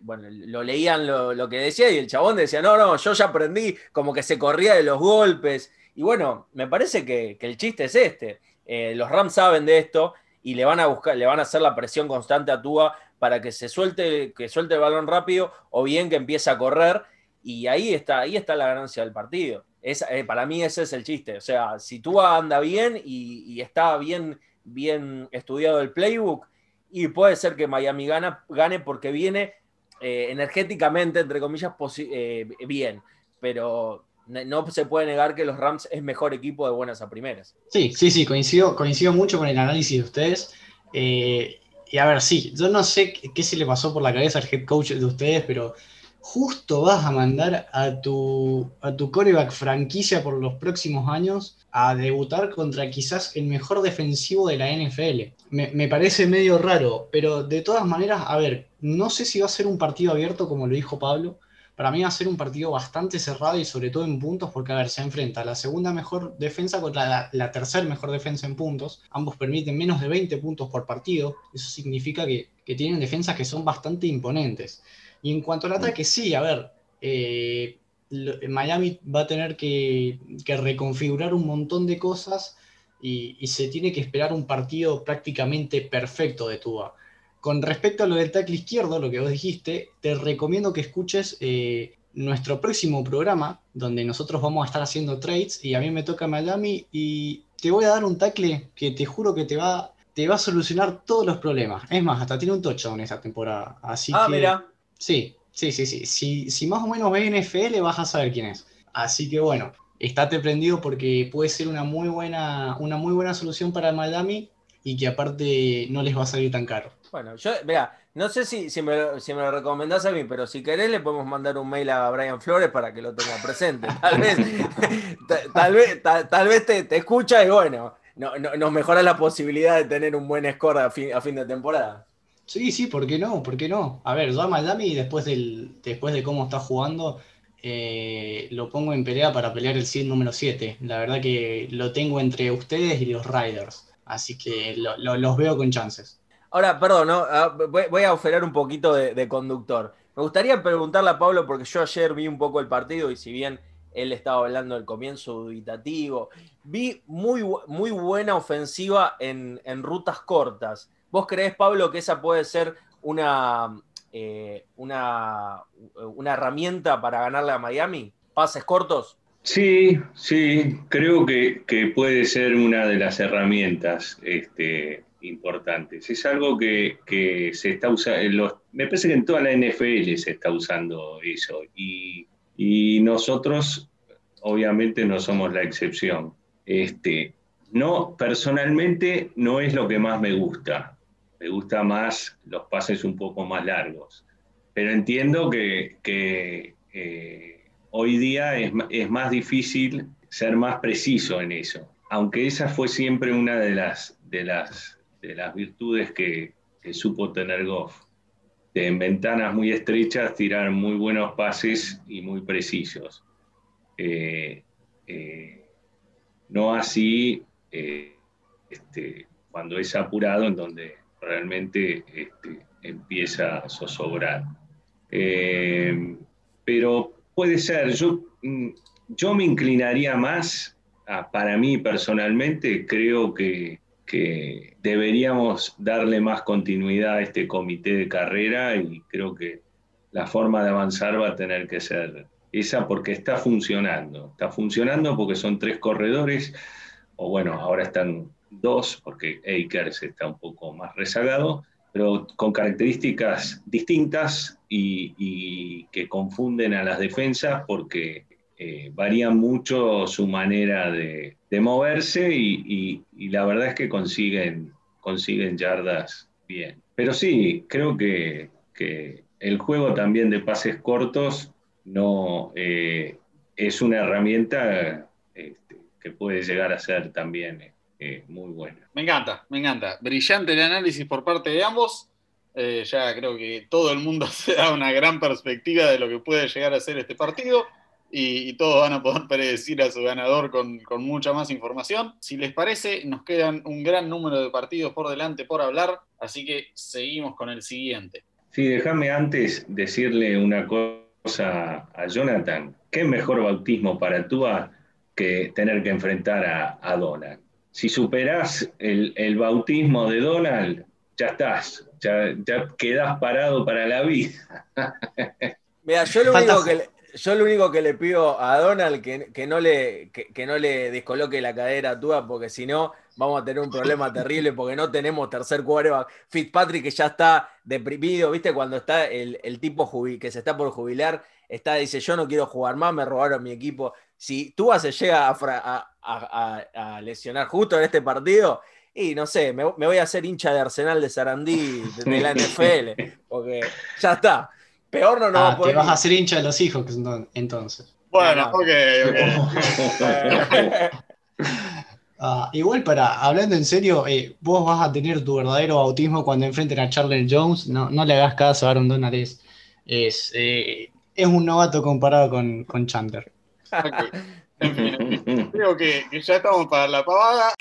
bueno, lo leían lo, que decía y el chabón decía, no, no, yo ya aprendí como que se corría de los golpes. Y bueno, me parece que el chiste es este eh, los Rams saben de esto y le van a buscar, le van a hacer la presión constante a Tua para que se suelte, que suelte el balón rápido o bien que empiece a correr. Y ahí está, ahí está la ganancia del partido. Eh, para mí ese es el chiste. O sea, si Tua anda bien y, está bien, bien estudiado el playbook, y puede ser que Miami gane porque viene eh, energéticamente, entre comillas, bien. Pero no se puede negar que los Rams es mejor equipo de buenas a primeras. Sí, sí, sí, coincido, coincido mucho con el análisis de ustedes. Eh, y a ver, sí, yo no sé qué, se le pasó por la cabeza al head coach de ustedes, pero justo vas a mandar a tu, a tu coreback franquicia por los próximos años a debutar contra quizás el mejor defensivo de la NFL. Me, me, parece medio raro, pero de todas maneras, a ver, no sé si va a ser un partido abierto como lo dijo Pablo, para mí va a ser un partido bastante cerrado y sobre todo en puntos, porque a ver, se enfrenta la segunda mejor defensa contra la, tercera mejor defensa en puntos. Ambos permiten menos de 20 puntos por partido. Eso significa que, tienen defensas que son bastante imponentes. Y en cuanto al ataque, sí, a ver, eh, Miami va a tener que, reconfigurar un montón de cosas y, y, se tiene que esperar un partido prácticamente perfecto de Tua. Con respecto a lo del tackle izquierdo, lo que vos dijiste, te recomiendo que escuches eh, nuestro próximo programa, donde nosotros vamos a estar haciendo trades y a mí me toca Miami y te voy a dar un tackle que te juro que te va, te va a solucionar todos los problemas. Es más, hasta tiene un touchdown esta temporada. Así ah, que, mira. Sí, sí, sí, sí. Si, si más o menos ves NFL vas a saber quién es. Así que bueno, estate prendido porque puede ser una muy buena, una muy buena solución para Miami y que aparte no les va a salir tan caro. Bueno, yo, vea, no sé si, si, me, si me lo recomendás a mí, pero si querés le podemos mandar un mail a Brian Flores para que lo tenga presente. Tal vez, tal, vez, tal, vez te, escucha y bueno, no, nos mejora la posibilidad de tener un buen score a fin, a fin de temporada. Sí, sí, ¿por qué no? ¿Por qué no? A ver, yo a Miami después, del, después de cómo está jugando, eh, lo pongo en pelea para pelear el 100 número 7. La verdad que lo tengo entre ustedes y los Riders. Así que los veo con chances. Ahora, perdón, ah, voy, a oferar un poquito de, conductor. Me gustaría preguntarle a Pablo, porque yo ayer vi un poco el partido y si bien él estaba hablando del comienzo dubitativo, vi muy, muy buena ofensiva en, rutas cortas. ¿Vos creés, Pablo, que esa puede ser una, eh, una, una herramienta para ganarle a Miami? ¿Pases cortos? Sí, sí, creo que, puede ser una de las herramientas este, importantes. Es algo que, se está usando, me parece que en toda la NFL se está usando eso y, nosotros obviamente no somos la excepción. Este, no, personalmente no es lo que más me gusta. Me gusta más los pases un poco más largos. Pero entiendo que, eh, hoy día es, más difícil ser más preciso en eso, aunque esa fue siempre una de las, de las, de las virtudes que, supo tener Goff. en ventanas muy estrechas tirar muy buenos pases y muy precisos. Eh, eh, no así eh, este, cuando es apurado, en donde realmente este, empieza a zozobrar. pero Puede ser, yo, mm, yo me inclinaría más, para mí personalmente, creo que, deberíamos darle más continuidad a este comité de carrera y creo que la forma de avanzar va a tener que ser esa porque está funcionando. Está funcionando porque son tres corredores, o bueno, ahora están dos porque Akers está un poco más rezagado, pero con características distintas y, que confunden a las defensas porque eh, varían mucho su manera de, moverse y, la verdad es que consiguen, consiguen yardas bien. Pero sí, creo que, el juego también de pases cortos no eh, es una herramienta este, que puede llegar a ser también eh, muy buena. Me encanta, me encanta. Brillante el análisis por parte de ambos. Eh, ya creo que todo el mundo se da una gran perspectiva de lo que puede llegar a ser este partido y, todos van a poder predecir a su ganador con, mucha más información. Si les parece, nos quedan un gran número de partidos por delante por hablar, así que seguimos con el siguiente. Sí, déjame antes decirle una cosa a Jonathan. ¿Qué mejor bautismo para tú que tener que enfrentar a, a Donald? Si superás el, el bautismo de Donald, ya estás, ya, ya quedas parado para la vida. Mira, yo lo, único que le, yo lo único que le pido a Donald que, que no le, que, no le descoloque la cadera a Tua, porque si no, vamos a tener un problema terrible porque no tenemos tercer quarterback. Fitzpatrick que ya está deprimido, ¿viste? Cuando está el, tipo que se está por jubilar, está, dice, yo no quiero jugar más, me robaron mi equipo. Si Tua se llega a, a lesionar justo en este partido, y no sé, me, voy a hacer hincha de Arsenal de Sarandí de, la NFL, porque ya está. Peor no nos ah, Te vas a hacer hincha de los hijos entonces. Bueno, ok, ah, igual para, hablando en serio, eh, vos vas a tener tu verdadero bautismo cuando enfrenten a Charles Jones. No, no le hagas caso a Aaron Donald, es, es, eh, un novato comparado con, con Chandler. En fin, creo que, que ya estamos para la pavada.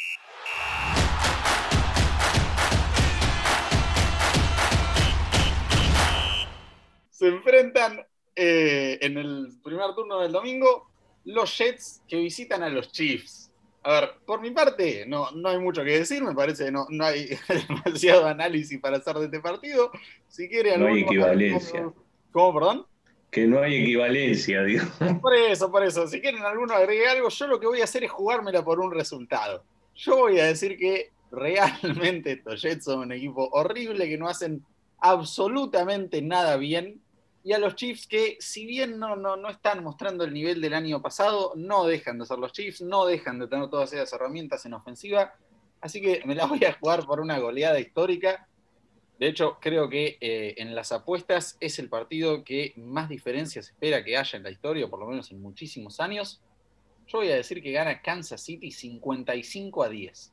Se enfrentan eh, en el primer turno del domingo los Jets que visitan a los Chiefs. A ver, por mi parte, no, no hay mucho que decir, me parece que no, no hay demasiado análisis para hacer de este partido. Si quiere No hay equivalencia. ¿Cómo, perdón? Que no hay equivalencia, digo. Por eso, por eso. Si quieren alguno agregue algo, yo lo que voy a hacer es jugármela por un resultado. Yo voy a decir que realmente estos Jets son un equipo horrible, que no hacen absolutamente nada bien y a los Chiefs que, si bien no, no, no están mostrando el nivel del año pasado, no dejan de ser los Chiefs, no dejan de tener todas esas herramientas en ofensiva. Así que me la voy a jugar por una goleada histórica. De hecho, creo que eh, en las apuestas es el partido que más diferencias espera que haya en la historia, por lo menos en muchísimos años. Yo voy a decir que gana Kansas City 55 a 10.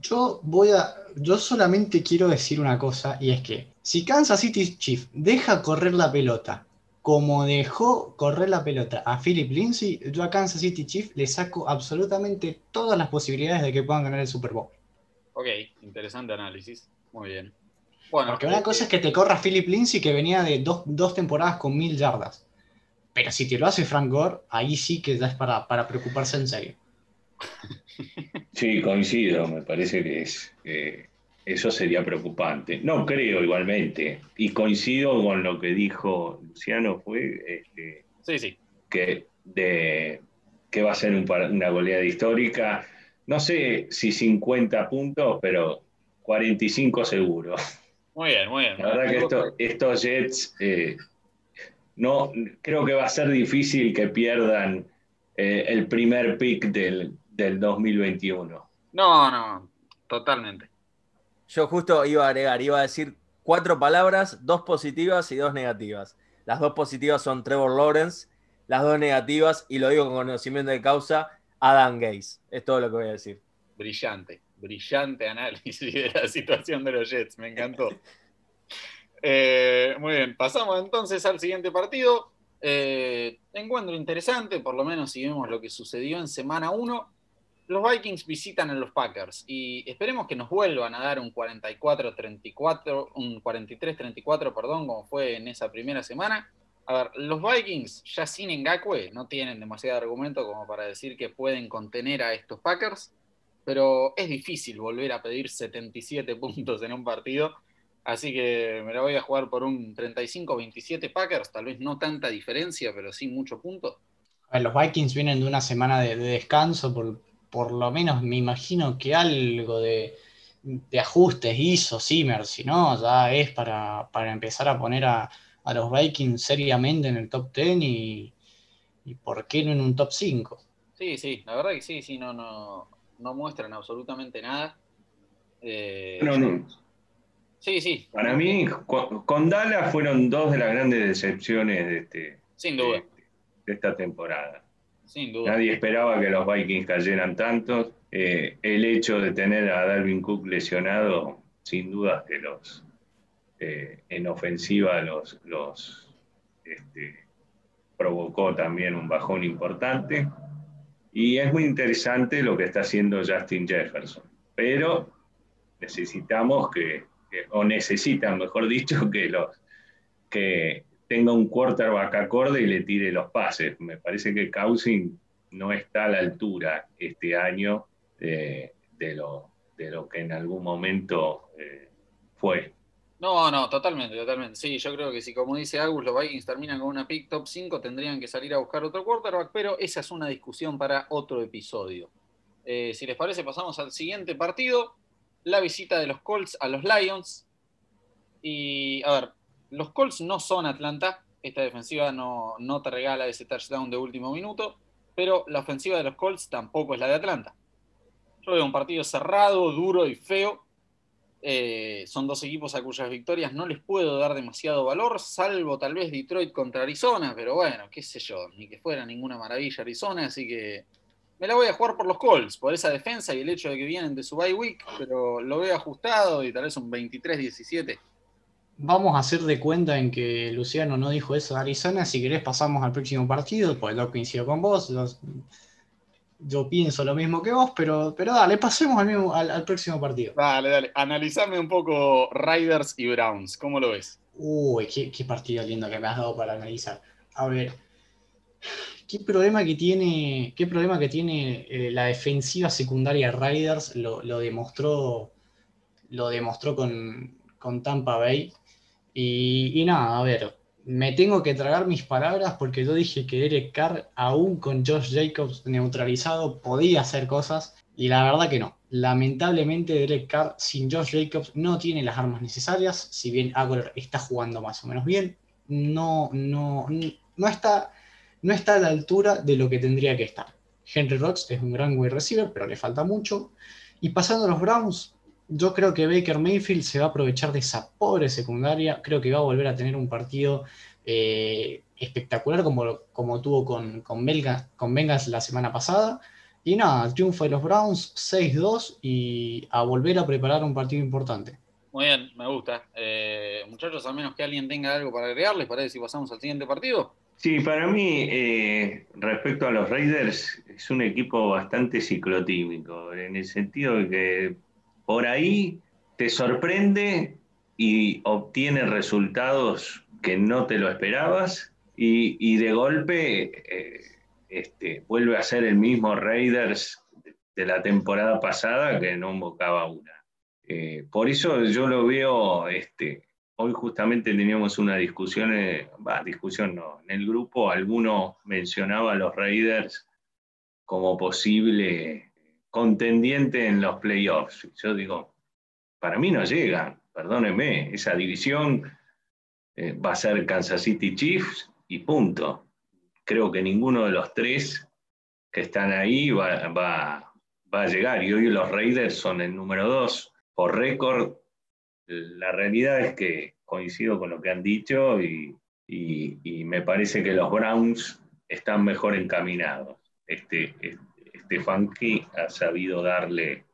Yo voy a. Yo solamente quiero decir una cosa, y es que si Kansas City Chief deja correr la pelota como dejó correr la pelota a Philip Lindsay, yo a Kansas City Chief le saco absolutamente todas las posibilidades de que puedan ganar el Super Bowl. Ok, interesante análisis. Muy bien. Porque una cosa es que te corra Philip Lindsay que venía de dos, temporadas con mil yardas. Pero si te lo hace Frank Gore, ahí sí que ya es para, para preocuparse en serio. Sí, coincido, me parece que es, eso sería preocupante. No creo igualmente, y coincido con lo que dijo Luciano, fue este, sí, sí. Que, de, que va a ser una goleada histórica. No sé si 50 puntos, pero 45 seguro. Muy bien, muy bien. La verdad que estos Jets, eh, no, creo que va a ser difícil que pierdan eh, el primer pick del, del 2021. No, no, totalmente. Yo justo iba a agregar, iba a decir cuatro palabras, dos positivas y dos negativas. Las dos positivas son Trevor Lawrence, las dos negativas, y lo digo con conocimiento de causa, Adam Gaze. Es todo lo que voy a decir. Brillante, brillante análisis de la situación de los Jets, me encantó. Eh, muy bien, pasamos entonces al siguiente partido. Eh, encuentro interesante, por lo menos si vemos lo que sucedió en semana 1 los Vikings visitan a los Packers y esperemos que nos vuelvan a dar un 44-34, un 43-34, perdón, como fue en esa primera semana. A ver, los Vikings ya sin Ngakwe no tienen demasiado argumento como para decir que pueden contener a estos Packers, pero es difícil volver a pedir 77 puntos en un partido, así que me la voy a jugar por un 35-27 Packers, tal vez no tanta diferencia, pero sí mucho punto. Los Vikings vienen de una semana de descanso por, por lo menos me imagino que algo de, ajustes hizo Zimmer, si no, ya es para, empezar a poner a, los Vikings seriamente en el top 10 y, por qué no en un top 5. Sí, sí, la verdad que sí, sí, no, no, no muestran absolutamente nada. Eh, Sí, sí. Para mí, con Dallas fueron dos de las grandes decepciones de, este, Sin duda. de esta temporada. Nadie esperaba que los Vikings cayeran tantos. Eh, el hecho de tener a Dalvin Cook lesionado, sin duda que los eh, en ofensiva los, los este, provocó también un bajón importante. Y es muy interesante lo que está haciendo Justin Jefferson. Pero necesitamos que, o necesitan, mejor dicho, que los que tenga un quarterback acorde y le tire los pases. Me parece que Cousins no está a la altura este año de, lo, de lo, que en algún momento eh, fue. No, no, totalmente, totalmente. Sí, yo creo que si, como dice Agus, los Vikings terminan con una pick top 5, tendrían que salir a buscar otro quarterback, pero esa es una discusión para otro episodio. Eh, si les parece, pasamos al siguiente partido, la visita de los Colts a los Lions. Y, a ver, los Colts no son Atlanta, esta defensiva no, no te regala ese touchdown de último minuto, pero la ofensiva de los Colts tampoco es la de Atlanta. Yo veo un partido cerrado, duro y feo. Eh, son dos equipos a cuyas victorias no les puedo dar demasiado valor, salvo tal vez Detroit contra Arizona, pero bueno, qué sé yo, ni que fuera ninguna maravilla Arizona, así que me la voy a jugar por los Colts, por esa defensa y el hecho de que vienen de su bye week, pero lo veo ajustado y tal vez un 23-17 vamos a hacer de cuenta en que Luciano no dijo eso de Arizona. Si querés, pasamos al próximo partido, pues lo coincido con vos. Yo, pienso lo mismo que vos, pero, pero dale, pasemos al, al, próximo partido. Dale, dale. Analizame un poco Riders y Browns. ¿Cómo lo ves? Uy, qué, partido lindo que me has dado para analizar. A ver, ¿qué problema que tiene, qué problema que tiene eh, la defensiva secundaria Riders? Lo, demostró, lo demostró con, con Tampa Bay. Y, nada, a ver, me tengo que tragar mis palabras porque yo dije que Derek Carr, aún con Josh Jacobs neutralizado, podía hacer cosas. Y la verdad que no. Lamentablemente Derek Carr sin Josh Jacobs no tiene las armas necesarias. Si bien Aguilar está jugando más o menos bien, no, no, no, está, no está a la altura de lo que tendría que estar. Henry Rocks es un gran wide receiver, pero le falta mucho. Y pasando a los Browns, yo creo que Baker Mayfield se va a aprovechar de esa pobre secundaria. Creo que va a volver a tener un partido eh, espectacular como, como tuvo con, con, con Bengals la semana pasada. Y nada, triunfo de los Browns 6-2 y a volver a preparar un partido importante. Muy bien, me gusta. Eh, muchachos, a menos que alguien tenga algo para agregar, ¿les parece si pasamos al siguiente partido? Sí, para mí, eh, respecto a los Raiders, es un equipo bastante ciclotímico, en el sentido de que por ahí te sorprende y obtiene resultados que no te lo esperabas y, de golpe eh, este, vuelve a ser el mismo Raiders de la temporada pasada que no invocaba una. Eh, por eso yo lo veo, este, hoy justamente teníamos una discusión, eh, discusión no, en el grupo alguno mencionaba a los Raiders como posible contendiente en los playoffs. Yo digo, para mí no llegan, perdónenme, esa división eh, va a ser Kansas City Chiefs y punto. Creo que ninguno de los tres que están ahí va, a llegar. Y hoy los Raiders son el número dos por récord. La realidad es que coincido con lo que han dicho y, me parece que los Browns están mejor encaminados. Este Funky ha sabido darle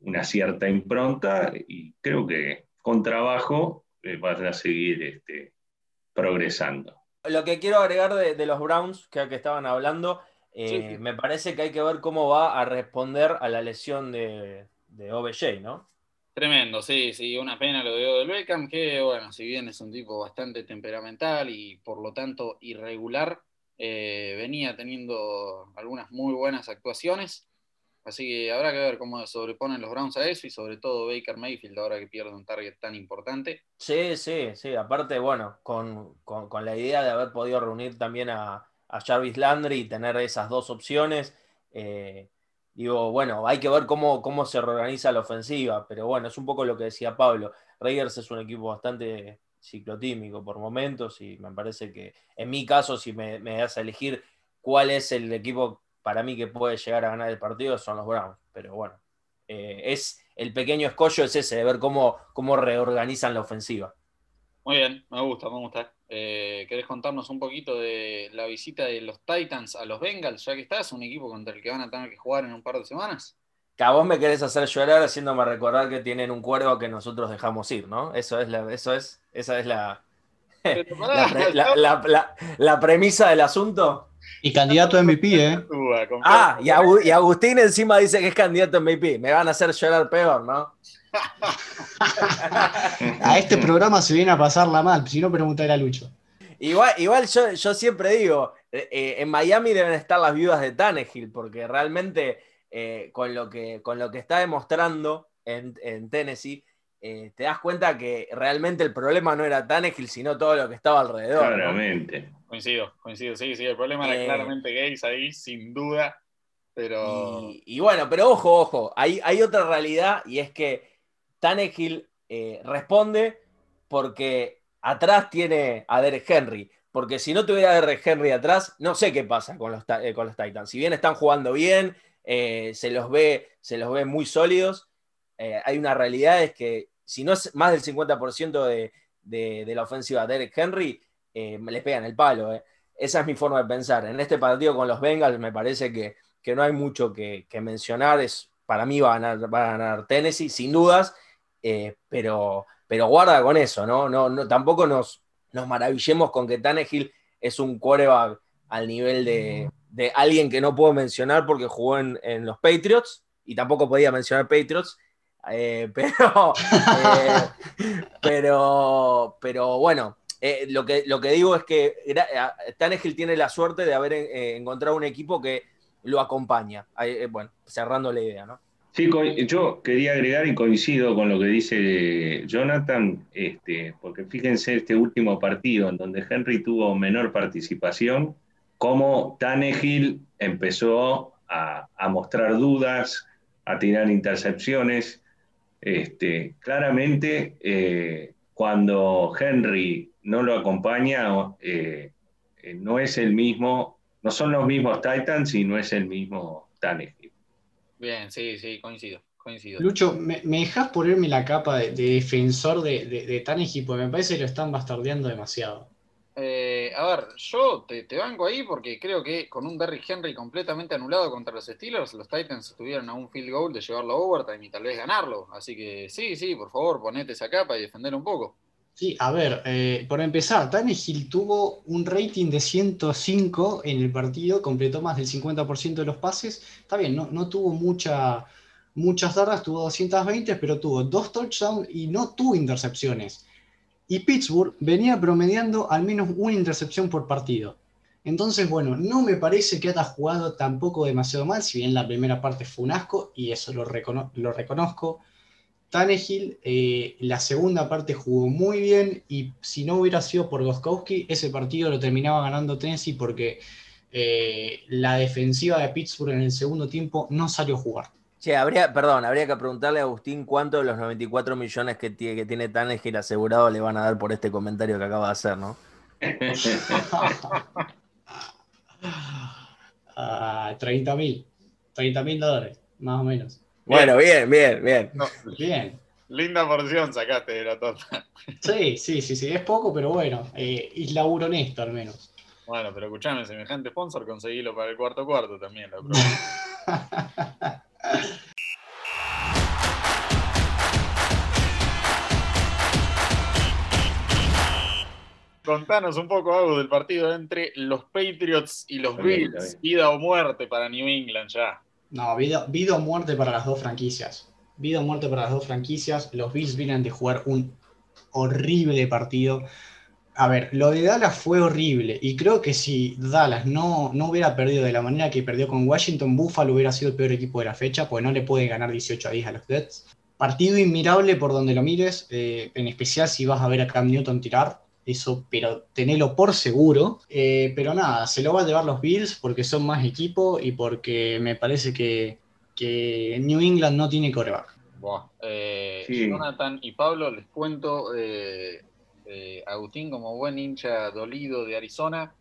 una cierta impronta y creo que con trabajo eh, van a seguir este, progresando. Lo que quiero agregar de, los Browns, que, que estaban hablando, eh, me parece que hay que ver cómo va a responder a la lesión de, de OBJ, ¿no? Tremendo, sí, sí, una pena lo de Odell Beckham, que bueno, si bien es un tipo bastante temperamental y por lo tanto irregular, eh, venía teniendo algunas muy buenas actuaciones, así que habrá que ver cómo sobreponen los Browns a eso y sobre todo Baker Mayfield ahora que pierde un target tan importante. Sí, sí, sí, aparte, bueno, con la idea de haber podido reunir también a, a Jarvis Landry y tener esas dos opciones. Eh, digo, bueno, hay que ver cómo, cómo se reorganiza la ofensiva, pero bueno, es un poco lo que decía Pablo. Raiders es un equipo bastante ciclotímico por momentos y me parece que en mi caso, si me, das a elegir cuál es el equipo para mí que puede llegar a ganar el partido, son los Browns. Pero bueno, eh, es el pequeño escollo es ese, de ver cómo, cómo reorganizan la ofensiva. Muy bien, me gusta, me gusta. Eh, ¿Querés contarnos un poquito de la visita de los Titans a los Bengals, ya que estás, un equipo contra el que van a tener que jugar en un par de semanas? Que a vos me querés hacer llorar haciéndome recordar que tienen un cuervo que nosotros dejamos ir, ¿no? Eso es la, eso es, esa es la, la, premisa del asunto. Y candidato a MVP, ¿eh? Ah, y, y, Agustín encima dice que es candidato a MVP. Me van a hacer llorar peor, ¿no? a este programa se viene a pasarla mal, si no preguntar a Lucho. Igual, igual yo, siempre digo, eh, eh, en Miami deben estar las viudas de Tannehill, porque realmente eh, con, lo que, con lo que está demostrando en, Tennessee, te das cuenta que realmente el problema no era Tannehill, sino todo lo que estaba alrededor. Claramente. Coincido, coincido, sí, sí, el problema era claramente Gates ahí, sin duda. Pero... Y, bueno, pero ojo, ojo, hay, hay otra realidad y es que Tannehill eh, responde porque atrás tiene a Derek Henry. Porque si no tuviera a Derek Henry atrás, no sé qué pasa con los, eh, con los Titans. Si bien están jugando bien, eh, se, los ve, se los ve muy sólidos, hay una realidad es que si no es más del 50% de, de, la ofensiva de Derek Henry, le pegan el palo. Esa es mi forma de pensar. En este partido con los Bengals me parece que, que no hay mucho que, mencionar. Es, para mí va a, ganar, a Tennessee, sin dudas. Eh, pero, pero guarda con eso, ¿no? no, tampoco nos, nos maravillemos con que Tannehill es un quarterback al nivel de, alguien que no puedo mencionar porque jugó en, los Patriots y tampoco podía mencionar Patriots. Eh, pero, eh, pero, pero bueno, lo, que, lo que digo es que Tannehill tiene la suerte de haber encontrado un equipo que lo acompaña. bueno, cerrando la idea, ¿no? Sí, yo quería agregar y coincido con lo que dice Jonathan, este, porque fíjense este último partido en donde Henry tuvo menor participación, cómo Tannehill empezó a, mostrar dudas, a tirar intercepciones. Este, claramente, eh, cuando Henry no lo acompaña, eh, eh, no es el mismo, no son los mismos Titans y no es el mismo Tannehill. Bien, sí, sí, coincido. coincido. Lucho, ¿me, me dejas ponerme la capa de, defensor de, de, de Porque me parece que lo están bastardeando demasiado. Eh, a ver, yo te, te, banco ahí porque creo que con un Derrick Henry completamente anulado contra los Steelers, los Titans estuvieron a un field goal de llevarlo a overtime y tal vez ganarlo. Así que sí, sí, por favor, ponete esa capa y defender un poco. Sí, a ver, eh, por empezar, Tannehill tuvo un rating de 105 en el partido, completó más del 50% de los pases. Está bien, no, no tuvo mucha, muchas yardas, tuvo 220, pero tuvo dos touchdowns y no tuvo intercepciones. Y Pittsburgh venía promediando al menos una intercepción por partido. Entonces, bueno, no me parece que haya jugado tampoco demasiado mal, si bien la primera parte fue un asco, y eso lo, reconozco. Tannehill, eh, la segunda parte jugó muy bien, y si no hubiera sido por Goskowski, ese partido lo terminaba ganando Tennessee porque eh, la defensiva de Pittsburgh en el segundo tiempo no salió a jugar. Che, habría, perdón, habría que preguntarle a Agustín cuánto de los 94 millones que tiene, que tiene Tannehill asegurado le van a dar por este comentario que acaba de hacer, ¿no? 30 mil, 30 mil dólares, más o menos. Bueno, bien, bien, bien. bien. Linda porción sacaste de la torta. Sí, sí, sí, sí, es poco, pero bueno, eh, es laburo honesto al menos. Bueno, pero escuchame, semejante sponsor, conseguílo para el cuarto cuarto también. La Contanos un poco algo del partido entre los Patriots y los Bills. Vida o muerte para New England ya. No, vida, vida o muerte para las dos franquicias. Vida o muerte para las dos franquicias. Los Bills vienen de jugar un horrible partido. A ver, lo de Dallas fue horrible y creo que si Dallas no, no hubiera perdido de la manera que perdió con Washington, Buffalo hubiera sido el peor equipo de la fecha, porque no le puede ganar 18 a 10 a los Jets. Partido inmirable por donde lo mires, eh, en especial si vas a ver a Cam Newton tirar eso, pero tenelo por seguro. Eh, pero nada, se lo va a llevar los Bills porque son más equipo y porque me parece que, New England no tiene coreback. Eh, Jonathan y Pablo, les cuento, eh, Agustín como buen hincha dolido de Arizona,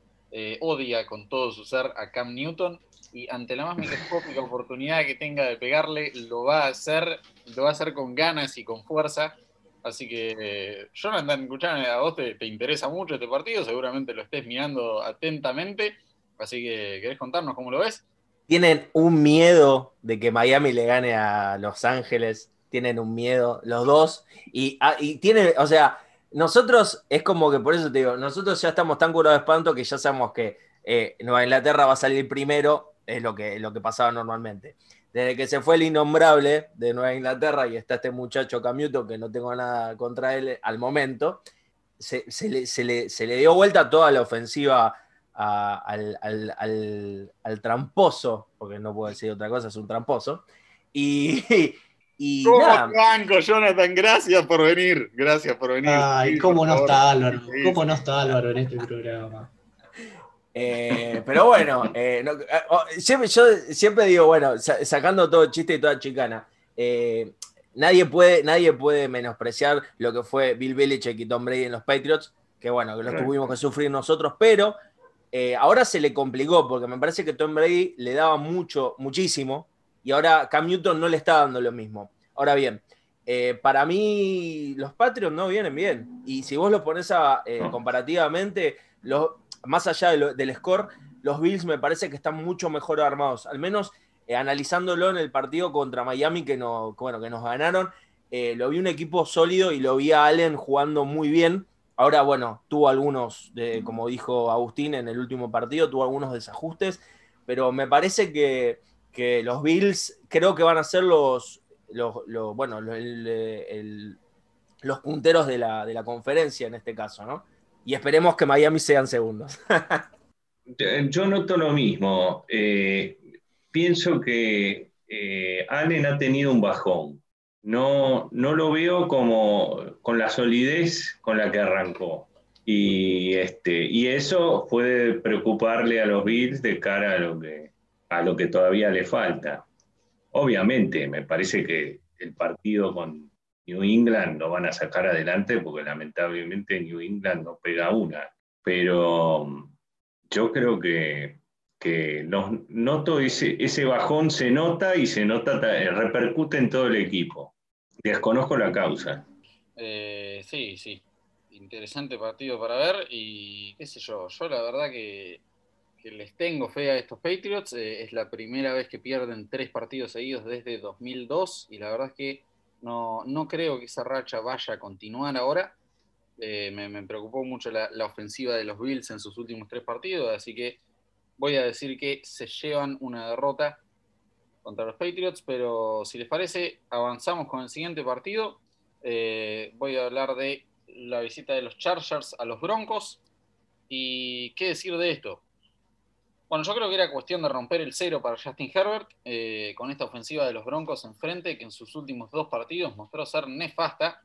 odia con todo su ser a Cam Newton y ante la más microscópica oportunidad que tenga de pegarle, lo va a hacer, lo va a hacer con ganas y con fuerza. Así que, Jonathan, escuchame, a vos te, interesa mucho este partido, seguramente lo estés mirando atentamente. Así que, ¿querés contarnos cómo lo ves? Tienen un miedo de que Miami le gane a Los Ángeles. Tienen un miedo, los dos. Y, ah, y tienen, o sea, nosotros, es como que por eso te digo, nosotros ya estamos tan curados de espanto que ya sabemos que eh, Nueva Inglaterra va a salir primero, es lo que, lo que pasaba normalmente desde que se fue el innombrable de Nueva Inglaterra y está este muchacho Camuto, que no tengo nada contra él al momento, se, le, dio vuelta toda la ofensiva al, tramposo, porque no puedo decir otra cosa, es un tramposo. Y, y ¿Cómo Jonathan? Gracias por venir. Gracias por venir. Ay, cómo no está Álvaro, cómo no está Álvaro en este programa. Eh, pero bueno, eh, eh, oh, siempre, yo siempre digo, bueno, sacando todo chiste y toda chicana, nadie, puede, nadie puede menospreciar lo que fue Bill Belichick y Tom Brady en los Patriots, que bueno, que lo tuvimos que sufrir nosotros, pero ahora se le complicó porque me parece que Tom Brady le daba mucho, muchísimo, y ahora Cam Newton no le está dando lo mismo. Ahora bien, para mí los Patriots no vienen bien, y si vos los pones a, comparativamente, los más allá del score, los Bills me parece que están mucho mejor armados. Al menos eh, analizándolo en el partido contra Miami que, no, bueno, que nos ganaron, eh, lo vi un equipo sólido y lo vi a Allen jugando muy bien. Ahora, bueno, tuvo algunos, de, como dijo Agustín en el último partido, tuvo algunos desajustes, pero me parece que, los Bills creo que van a ser los, los, bueno, los punteros de la, de la conferencia en este caso, ¿no? y esperemos que Miami sean segundos. Yo noto lo mismo. Eh, pienso que eh, Allen ha tenido un bajón. No, no lo veo como con la solidez con la que arrancó. Y, este, y eso puede preocuparle a los Bills de cara a lo que, a lo que todavía le falta. Obviamente, me parece que el partido con, New England lo van a sacar adelante porque lamentablemente New England no pega una. Pero um, yo creo que, que noto ese, ese bajón, se nota y se nota, repercute en todo el equipo. Desconozco la causa. Eh, sí, sí. Interesante partido para ver y qué sé yo, yo la verdad que, les tengo fe a estos Patriots. Eh, es la primera vez que pierden tres partidos seguidos desde 2002 y la verdad es que no, no creo que esa racha vaya a continuar ahora. Eh, me, preocupó mucho la, ofensiva de los Bills en sus últimos tres partidos, así que voy a decir que se llevan una derrota contra los Patriots, pero si les parece, avanzamos con el siguiente partido. Eh, voy a hablar de la visita de los Chargers a los Broncos. ¿Y qué decir de esto? Bueno, yo creo que era cuestión de romper el cero para Justin Herbert eh, con esta ofensiva de los Broncos enfrente, que en sus últimos dos partidos mostró ser nefasta.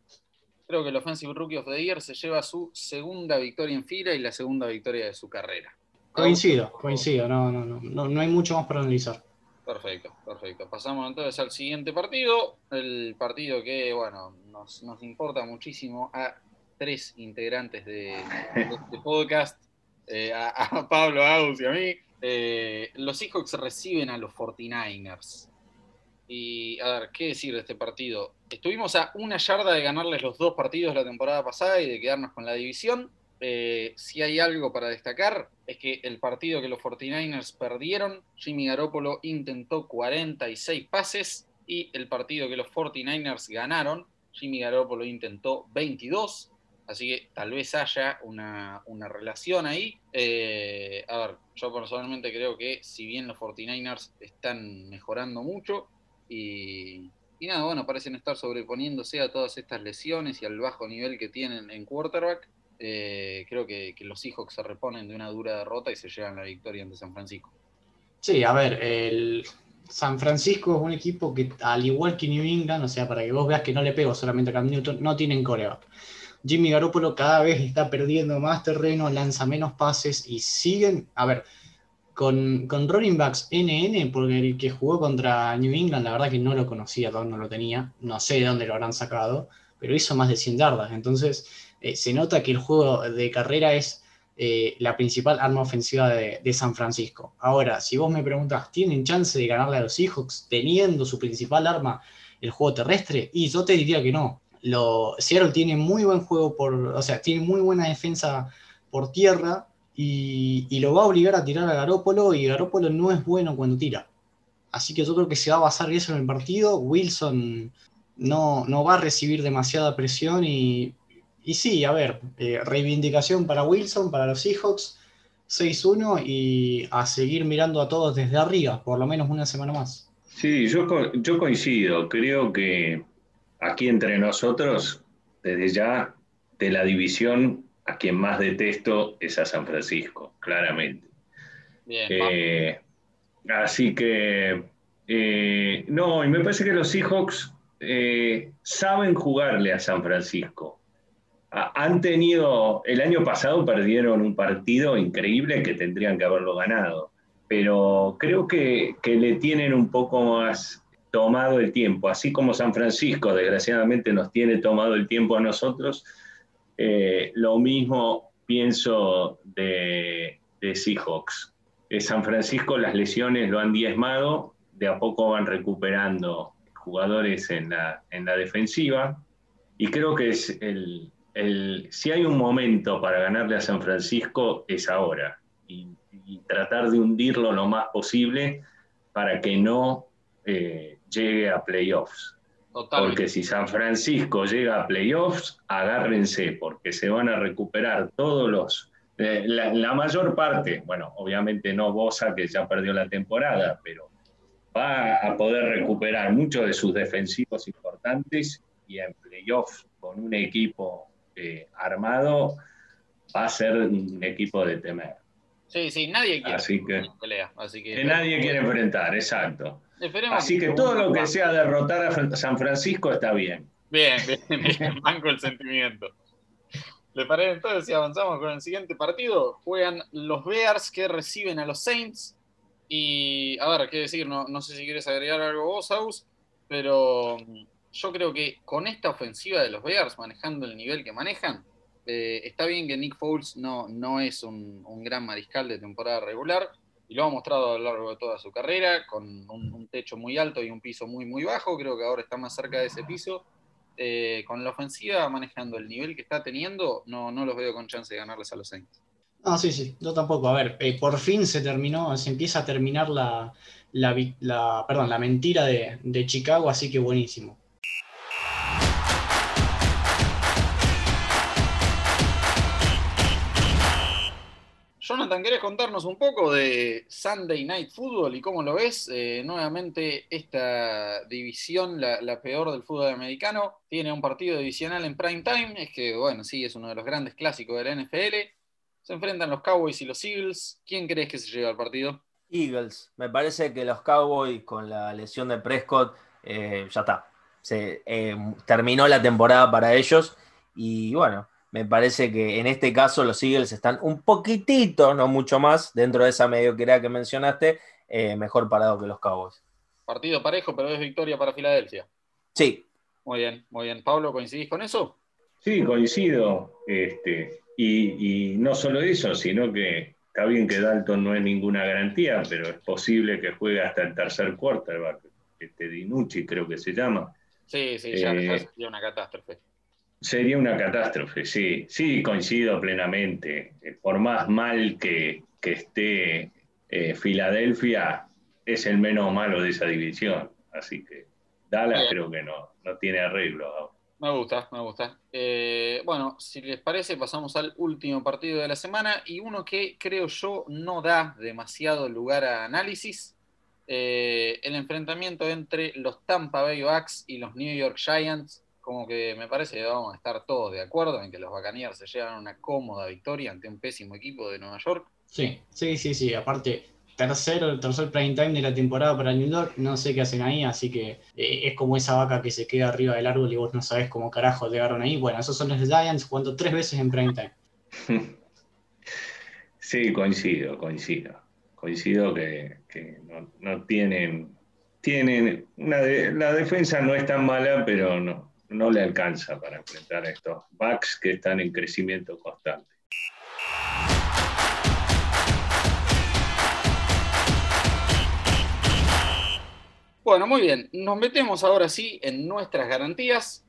Creo que el Offensive Rookie of the Year se lleva su segunda victoria en fila y la segunda victoria de su carrera. Coincido, coincido, no, no, no, no hay mucho más para analizar. Perfecto, perfecto. Pasamos entonces al siguiente partido, el partido que, bueno, nos, importa muchísimo a tres integrantes de, este podcast, eh, a, Pablo, Agus y a mí. Eh, los Seahawks reciben a los 49ers. Y a ver, ¿qué decir de este partido? Estuvimos a una yarda de ganarles los dos partidos la temporada pasada y de quedarnos con la división. Eh, si hay algo para destacar, es que el partido que los 49ers perdieron, Jimmy Garoppolo intentó 46 pases y el partido que los 49ers ganaron, Jimmy Garoppolo intentó 22. Así que tal vez haya una, relación ahí. Eh, a ver, yo personalmente creo que si bien los 49ers están mejorando mucho y, y nada, bueno, parecen estar sobreponiéndose a todas estas lesiones y al bajo nivel que tienen en quarterback, eh, creo que, los Seahawks se reponen de una dura derrota y se llevan la victoria ante San Francisco. Sí, a ver, el San Francisco es un equipo que, al igual que New England, o sea, para que vos veas que no le pego solamente a Cam Newton, no tienen coreback. Jimmy Garoppolo cada vez está perdiendo más terreno, lanza menos pases y siguen, a ver, con, con running backs NN, porque el que jugó contra New England, la verdad que no lo conocía, no lo tenía, no sé de dónde lo habrán sacado, pero hizo más de 100 yardas, entonces eh, se nota que el juego de carrera es eh, la principal arma ofensiva de, San Francisco. Ahora, si vos me preguntas, ¿tienen chance de ganarle a los Seahawks teniendo su principal arma el juego terrestre? Y yo te diría que no. Lo, Seattle tiene muy buen juego por, o sea, tiene muy buena defensa por tierra y, lo va a obligar a tirar a Garópolo y Garópolo no es bueno cuando tira. Así que yo creo que se va a basar eso en el partido. Wilson no, no va a recibir demasiada presión y y sí, a ver, eh, reivindicación para Wilson, para los Seahawks, 6-1 y a seguir mirando a todos desde arriba, por lo menos una semana más. Sí, yo, yo coincido, creo que aquí entre nosotros, desde ya, de la división, a quien más detesto es a San Francisco, claramente. Bien, eh, así que, eh, no, y me parece que los Seahawks saben jugarle a San Francisco han tenido, el año pasado perdieron un partido increíble que tendrían que haberlo ganado, pero creo que, le tienen un poco más tomado el tiempo, así como San Francisco desgraciadamente nos tiene tomado el tiempo a nosotros, eh, lo mismo pienso de, Seahawks. San Francisco las lesiones lo han diezmado, de a poco van recuperando jugadores en la, en la defensiva, y creo que es el, si hay un momento para ganarle a San Francisco es ahora y, tratar de hundirlo lo más posible para que no eh, llegue a playoffs. Porque si San Francisco llega a playoffs, agárrense, porque se van a recuperar todos los, eh, la, mayor parte, bueno, obviamente no Bosa, que ya perdió la temporada, pero va a poder recuperar muchos de sus defensivos importantes y en playoffs con un equipo eh, armado, va a ser un equipo de temer. Sí, sí, nadie quiere así que, Así que, nadie quiere enfrentar, exacto. Así que todo lo que sea derrotar a San Francisco está bien. Bien, bien, bien, banco el sentimiento. ¿Le parece entonces si avanzamos con el siguiente partido? Juegan los Bears que reciben a los Saints. Y, a ver, qué decir, no, no sé si quieres agregar algo vos, Aus, pero yo creo que con esta ofensiva de los Bears, manejando el nivel que manejan, eh, está bien que Nick Foles no, no es un, gran mariscal de temporada regular, y lo ha mostrado a lo largo de toda su carrera, con un, techo muy alto y un piso muy, muy bajo, creo que ahora está más cerca de ese piso. Eh, con la ofensiva, manejando el nivel que está teniendo, no, no los veo con chance de ganarles a los Saints. No, sí, sí, yo tampoco. A ver, eh, por fin se terminó, se empieza a terminar la, la, perdón, la mentira de, de Chicago, así que buenísimo. Jonathan, ¿querés contarnos un poco de Sunday Night Football y cómo lo ves? Eh, nuevamente, esta división, la, peor del fútbol americano, tiene un partido divisional en prime time. Es que, bueno, sí, es uno de los grandes clásicos de la NFL. Se enfrentan los Cowboys y los Eagles. ¿Quién crees que se lleva al partido? Eagles. Me parece que los Cowboys, con la lesión de Prescott, eh, ya está. Se eh, terminó la temporada para ellos. Y bueno, me parece que en este caso los Eagles están un poquitito, no mucho más, dentro de esa mediocridad que mencionaste, eh, mejor parado que los Cowboys. Partido parejo, pero es victoria para Filadelfia. Sí. Muy bien, muy bien. Pablo, ¿coincidís con eso? Sí, coincido. Este, y, no solo eso, sino que está bien que Dalton no es ninguna garantía, pero es posible que juegue hasta el tercer quarterback. Este Dinucci creo que se llama. Sí, sí, ya, eh, sería una catástrofe. Sería una catástrofe, sí, sí, coincido plenamente. Eh, por más mal que, esté eh, Filadelfia, es el menos malo de esa división. Así que Dallas creo que no, no tiene arreglo. Me gusta, me gusta. Eh, bueno, si les parece, pasamos al último partido de la semana y uno que creo yo no da demasiado lugar a análisis. el enfrentamiento entre los Tampa Bay Bucks y los New York Giants como que me parece que vamos a estar todos de acuerdo en que los Buccaneers se llevan una cómoda victoria ante un pésimo equipo de Nueva York. Sí, sí, sí, sí. Aparte, tercero, el tercer prime time de la temporada para New York, no sé qué hacen ahí, así que eh, es como esa vaca que se queda arriba del árbol y vos no sabés cómo carajo llegaron ahí. Bueno, esos son los Giants jugando tres veces en prime time. Sí, coincido, coincido. Coincido que, no, tienen, tienen una la defensa no es tan mala, pero no, no le alcanza para enfrentar a estos backs que están en crecimiento constante. Bueno, muy bien. Nos metemos ahora sí en nuestras garantías.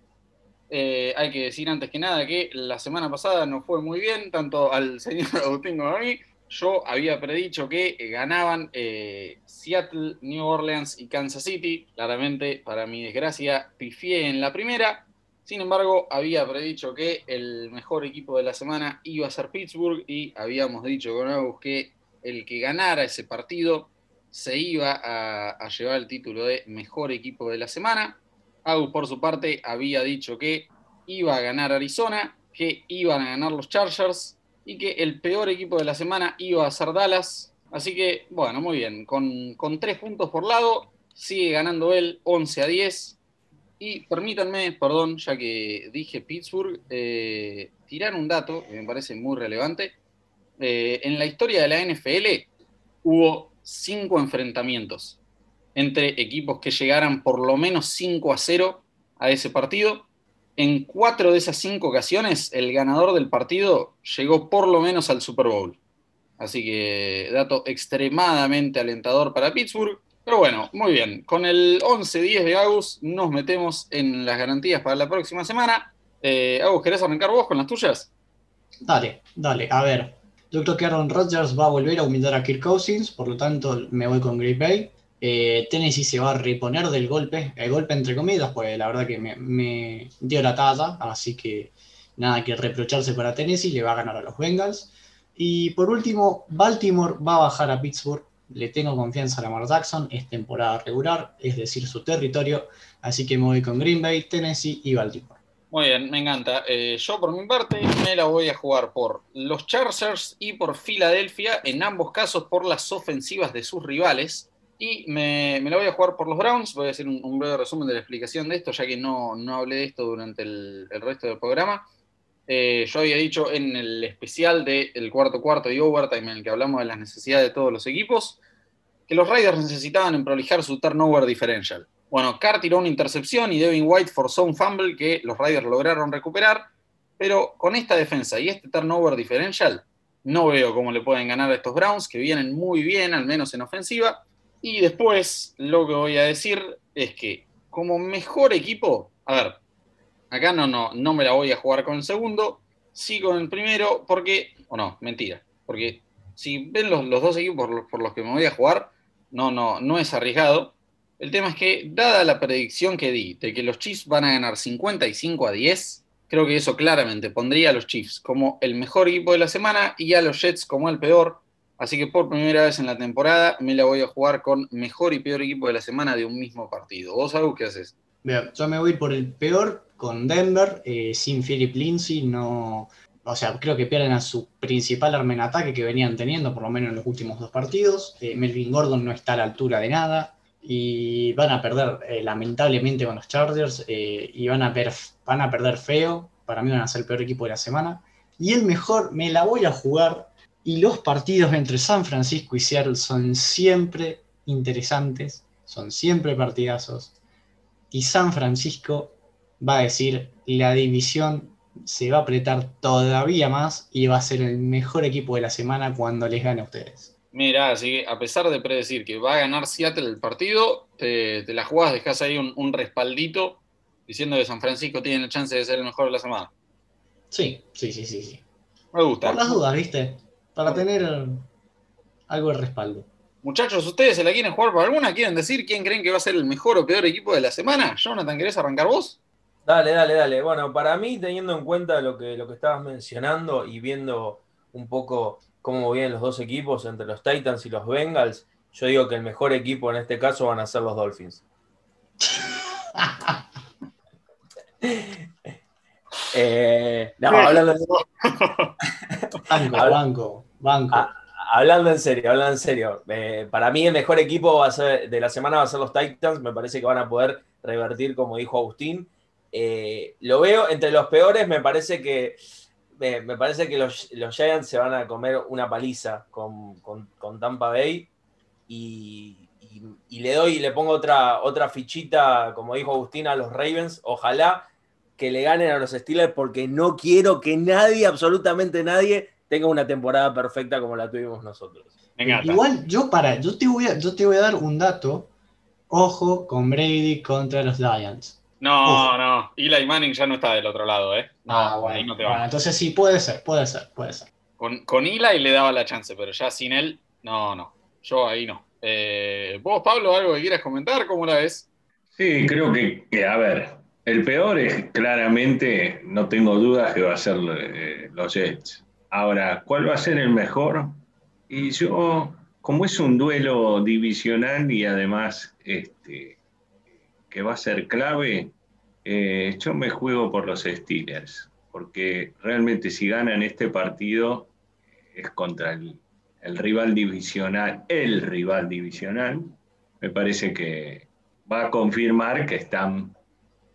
Eh, hay que decir antes que nada que la semana pasada no fue muy bien, tanto al señor Agustín como a mí. Yo había predicho que ganaban eh, Seattle, New Orleans y Kansas City. Claramente, para mi desgracia, pifié en la primera. Sin embargo, había predicho que el mejor equipo de la semana iba a ser Pittsburgh y habíamos dicho con Agus que el que ganara ese partido se iba a, a, llevar el título de mejor equipo de la semana. Agus, por su parte, había dicho que iba a ganar Arizona, que iban a ganar los Chargers y que el peor equipo de la semana iba a ser Dallas. Así que, bueno, muy bien, con, tres puntos por lado, sigue ganando él 11 a 10. Y permítanme, perdón, ya que dije Pittsburgh, eh, tirar un dato que me parece muy relevante. Eh, en la historia de la NFL hubo cinco enfrentamientos entre equipos que llegaran por lo menos 5 a 0 a ese partido en cuatro de esas cinco ocasiones, el ganador del partido llegó por lo menos al Super Bowl. Así que dato extremadamente alentador para Pittsburgh. Pero bueno, muy bien. Con el 11-10 de Agus nos metemos en las garantías para la próxima semana. Eh, Agus, ¿querés arrancar vos con las tuyas? Dale, dale. A ver, yo creo que Aaron Rodgers va a volver a humillar a Kirk Cousins, por lo tanto me voy con Green Bay. Eh, Tennessee se va a reponer del golpe, el golpe entre comillas, pues la verdad que me, dio la talla, así que nada que reprocharse para Tennessee, le va a ganar a los Bengals. Y por último, Baltimore va a bajar a Pittsburgh, le tengo confianza a Lamar Jackson, es temporada regular, es decir, su territorio, así que me voy con Green Bay, Tennessee y Baltimore. Muy bien, me encanta. Eh, yo por mi parte me la voy a jugar por los Chargers y por Filadelfia, en ambos casos por las ofensivas de sus rivales. Y me, me, la voy a jugar por los Browns. Voy a hacer un, breve resumen de la explicación de esto, ya que no, no hablé de esto durante el, resto del programa. Eh, yo había dicho en el especial del cuarto cuarto y overtime, en el que hablamos de las necesidades de todos los equipos, que los Raiders necesitaban emprolijar su turnover differential. Bueno, Carr tiró una intercepción y Devin White forzó un fumble que los Raiders lograron recuperar, pero con esta defensa y este turnover differential, no veo cómo le pueden ganar a estos Browns, que vienen muy bien, al menos en ofensiva y después lo que voy a decir es que como mejor equipo, a ver, acá no, no, no me la voy a jugar con el segundo, sí con el primero, porque, o no, mentira, porque si ven los, dos equipos por los, que me voy a jugar, no, no, no es arriesgado. El tema es que, dada la predicción que di de que los Chiefs van a ganar 55 a 10, Creo que eso claramente pondría a los Chiefs como el mejor equipo de la semana y a los Jets como el peor. Así que por primera vez en la temporada me la voy a jugar con mejor y peor equipo de la semana de un mismo partido. ¿Vos sabés qué haces? Bien, yo me voy por el peor con Denver, eh, sin Philip Lindsay, no, o sea, creo que pierden a su principal arma en ataque que venían teniendo, por lo menos en los últimos dos partidos. Eh, Melvin Gordon no está a la altura de nada y van a perder eh, lamentablemente con los Chargers y van a, van a perder feo. Para mí van a ser el peor equipo de la semana. Y el mejor, me la voy a jugar. Y los partidos entre San Francisco y Seattle son siempre interesantes, son siempre partidazos y San Francisco va a decir la división se va a apretar todavía más y va a ser el mejor equipo de la semana cuando les gane a ustedes. Mira, así que a pesar de predecir que va a ganar Seattle el partido, te, la jugás, dejas ahí un, respaldito diciendo que San Francisco tiene la chance de ser el mejor de la semana. Sí, sí, sí, sí. sí. Me gusta. Por las dudas, ¿viste? Para tener algo de respaldo. Muchachos, ¿ustedes se la quieren jugar por alguna? ¿Quieren decir quién creen que va a ser el mejor o peor equipo de la semana? Jonathan, ¿querés arrancar vos? Dale, dale, dale. Bueno, para mí, teniendo en cuenta lo que, lo que estabas mencionando y viendo un poco cómo vienen los dos equipos entre los Titans y los Bengals, yo digo que el mejor equipo en este caso van a ser los Dolphins. eh, no, hablando de... banco, banco, banco. Ah, hablando en serio, hablando en serio. Eh, para mí el mejor equipo va a ser, de la semana va a ser los Titans. Me parece que van a poder revertir, como dijo Agustín. Eh, lo veo entre los peores. Me parece que, me parece que los, Giants se van a comer una paliza con, Tampa Bay. Y, le doy, le pongo otra, otra fichita, como dijo Agustín, a los Ravens. Ojalá que le ganen a los Steelers porque no quiero que nadie, absolutamente nadie, tenga una temporada perfecta como la tuvimos nosotros. Igual yo para, yo te voy a, yo te voy a dar un dato. Ojo con Brady contra los Lions. No, no. Eli Manning ya no está del otro lado, ¿eh? ah, bueno, entonces sí, puede ser, puede ser, puede ser. Con, con Eli le daba la chance, pero ya sin él, no, no. Yo ahí no. Eh, ¿Vos, Pablo, algo que quieras comentar? ¿Cómo la ves? Sí, creo que, que, a ver, el peor es claramente, no tengo dudas que va a ser eh, los Jets. Ahora, ¿cuál va a ser el mejor? Y yo, como es un duelo divisional y además este, que va a ser clave, eh, yo me juego por los Steelers, porque realmente si ganan este partido es contra el, rival divisional, el rival divisional, me parece que va a confirmar que están,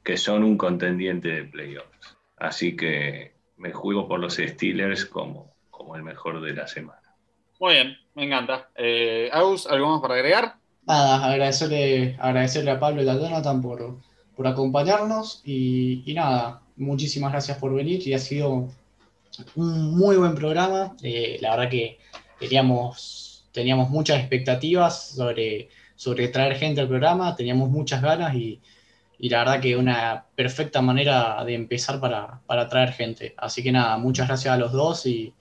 que son un contendiente de playoffs. Así que me juego por los Steelers como, como el mejor de la semana. Muy bien, me encanta. Eh, Aus, ¿algo más para agregar? Nada, agradecerle, agradecerle a Pablo y a Jonathan por, por acompañarnos y, nada, muchísimas gracias por venir y ha sido un muy buen programa. Eh, la verdad que teníamos, teníamos muchas expectativas sobre, sobre traer gente al programa, teníamos muchas ganas y, y la verdad que una perfecta manera de empezar para, para traer gente. Así que nada, muchas gracias a los dos y,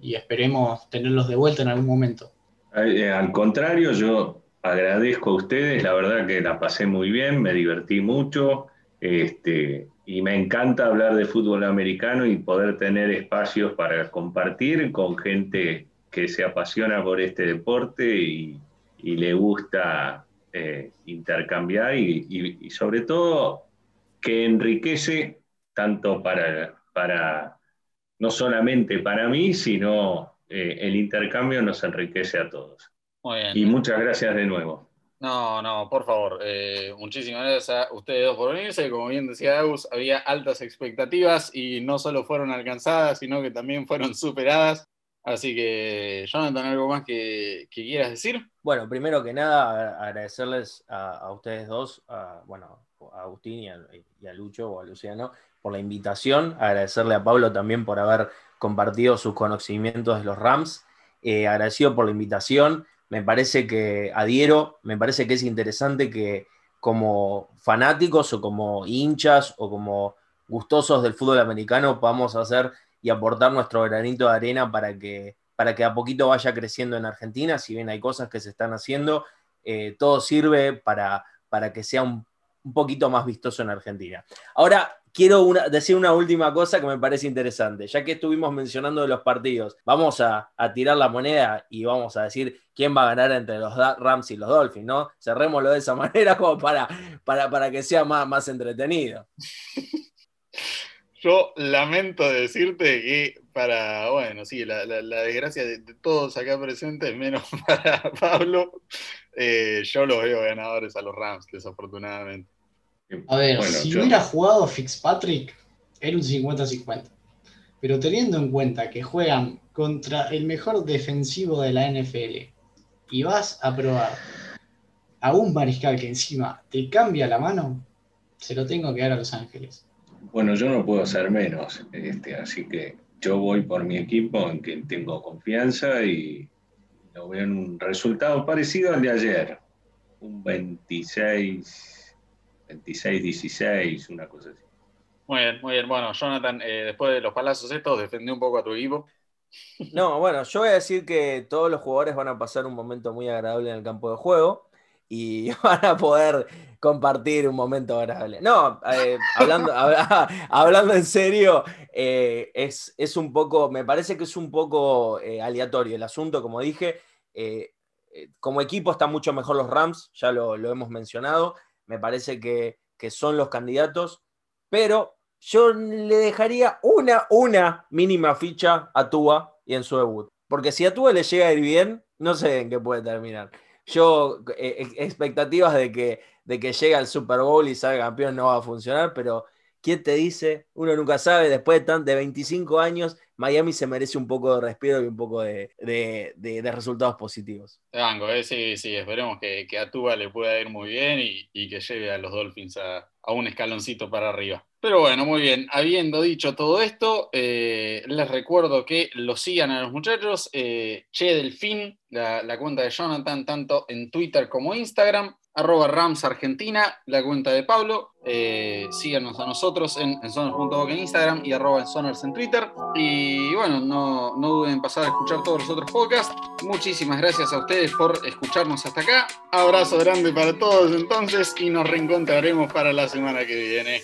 y esperemos tenerlos de vuelta en algún momento. Eh, al contrario, yo agradezco a ustedes, la verdad que la pasé muy bien, me divertí mucho este, y me encanta hablar de fútbol americano y poder tener espacios para compartir con gente que se apasiona por este deporte y, y le gusta eh, intercambiar y, sobre todo que enriquece tanto para, para, no solamente para mí, sino eh, el intercambio nos enriquece a todos. Y muchas gracias de nuevo. No, no, por favor. Eh, muchísimas gracias a ustedes dos por venirse. Como bien decía Agus, había altas expectativas y no solo fueron alcanzadas, sino que también fueron superadas. Así que, Jonathan, ¿algo más que, quieras decir? Bueno, primero que nada, agradecerles a, ustedes dos, bueno, a Agustín y a, Lucho o a Luciano por la invitación, agradecerle a Pablo también por haber compartido sus conocimientos de los Rams, eh, agradecido por la invitación, me parece que adhiero, me parece que es interesante que como fanáticos o como hinchas o como gustosos del fútbol americano podamos hacer y aportar nuestro granito de arena para que, para que a poquito vaya creciendo en Argentina, si bien hay cosas que se están haciendo, eh, todo sirve para, para que sea un un poquito más vistoso en Argentina. Ahora, quiero decir una última cosa que me parece interesante. Ya que estuvimos mencionando de los partidos, vamos a, tirar la moneda y vamos a decir quién va a ganar entre los Rams y los Dolphins, ¿no? Cerrémoslo de esa manera como para, para, para que sea más, más entretenido. Yo lamento decirte que para, bueno, sí, la, desgracia de, todos acá presentes, menos para Pablo, eh, yo los veo ganadores a los Rams, desafortunadamente. A ver, si hubiera jugado Fitzpatrick, era un 50-50. Pero teniendo en cuenta que juegan contra el mejor defensivo de la NFL y vas a probar a un mariscal que encima te cambia la mano, se lo tengo que dar a Los Ángeles. Bueno, yo no puedo ser menos, este, así que yo voy por mi equipo en quien tengo confianza y lo veo en un resultado parecido al de ayer, un 26, 26-16, una cosa así. Muy bien, muy bien. Bueno, Jonathan, eh, después de los palazos estos, defendí un poco a tu equipo. No, bueno, yo voy a decir que todos los jugadores van a pasar un momento muy agradable en el campo de juego y van a poder compartir un momento agradable. No, eh, hablando, hablando en serio, eh, es, es, un poco, me parece que es un poco eh, aleatorio el asunto, como dije. como equipo están mucho mejor los Rams, ya lo, hemos mencionado. Me parece que, que, son los candidatos, pero yo le dejaría una, una mínima ficha a Tua y en su debut. Porque si a Tua le llega a ir bien, no sé en qué puede terminar yo, eh, expectativas de que, de que llegue al Super Bowl y salga campeón no va a funcionar, pero ¿quién te dice? Uno nunca sabe, después de, tan, de 25 años, Miami se merece un poco de respiro y un poco de, resultados positivos. Eh, sí, sí, esperemos que, a Tuba le pueda ir muy bien y, que lleve a los Dolphins a, un escaloncito para arriba. Pero bueno, muy bien. Habiendo dicho todo esto, eh, les recuerdo que lo sigan a los muchachos. Eh, che Delfín, la, cuenta de Jonathan, tanto en Twitter como Instagram arroba Rams Argentina, la cuenta de Pablo. Eh, síganos a nosotros en, en en Instagram y arroba en en Twitter. Y bueno, no, no duden en pasar a escuchar todos los otros podcasts. Muchísimas gracias a ustedes por escucharnos hasta acá. Abrazo grande para todos entonces y nos reencontraremos para la semana que viene.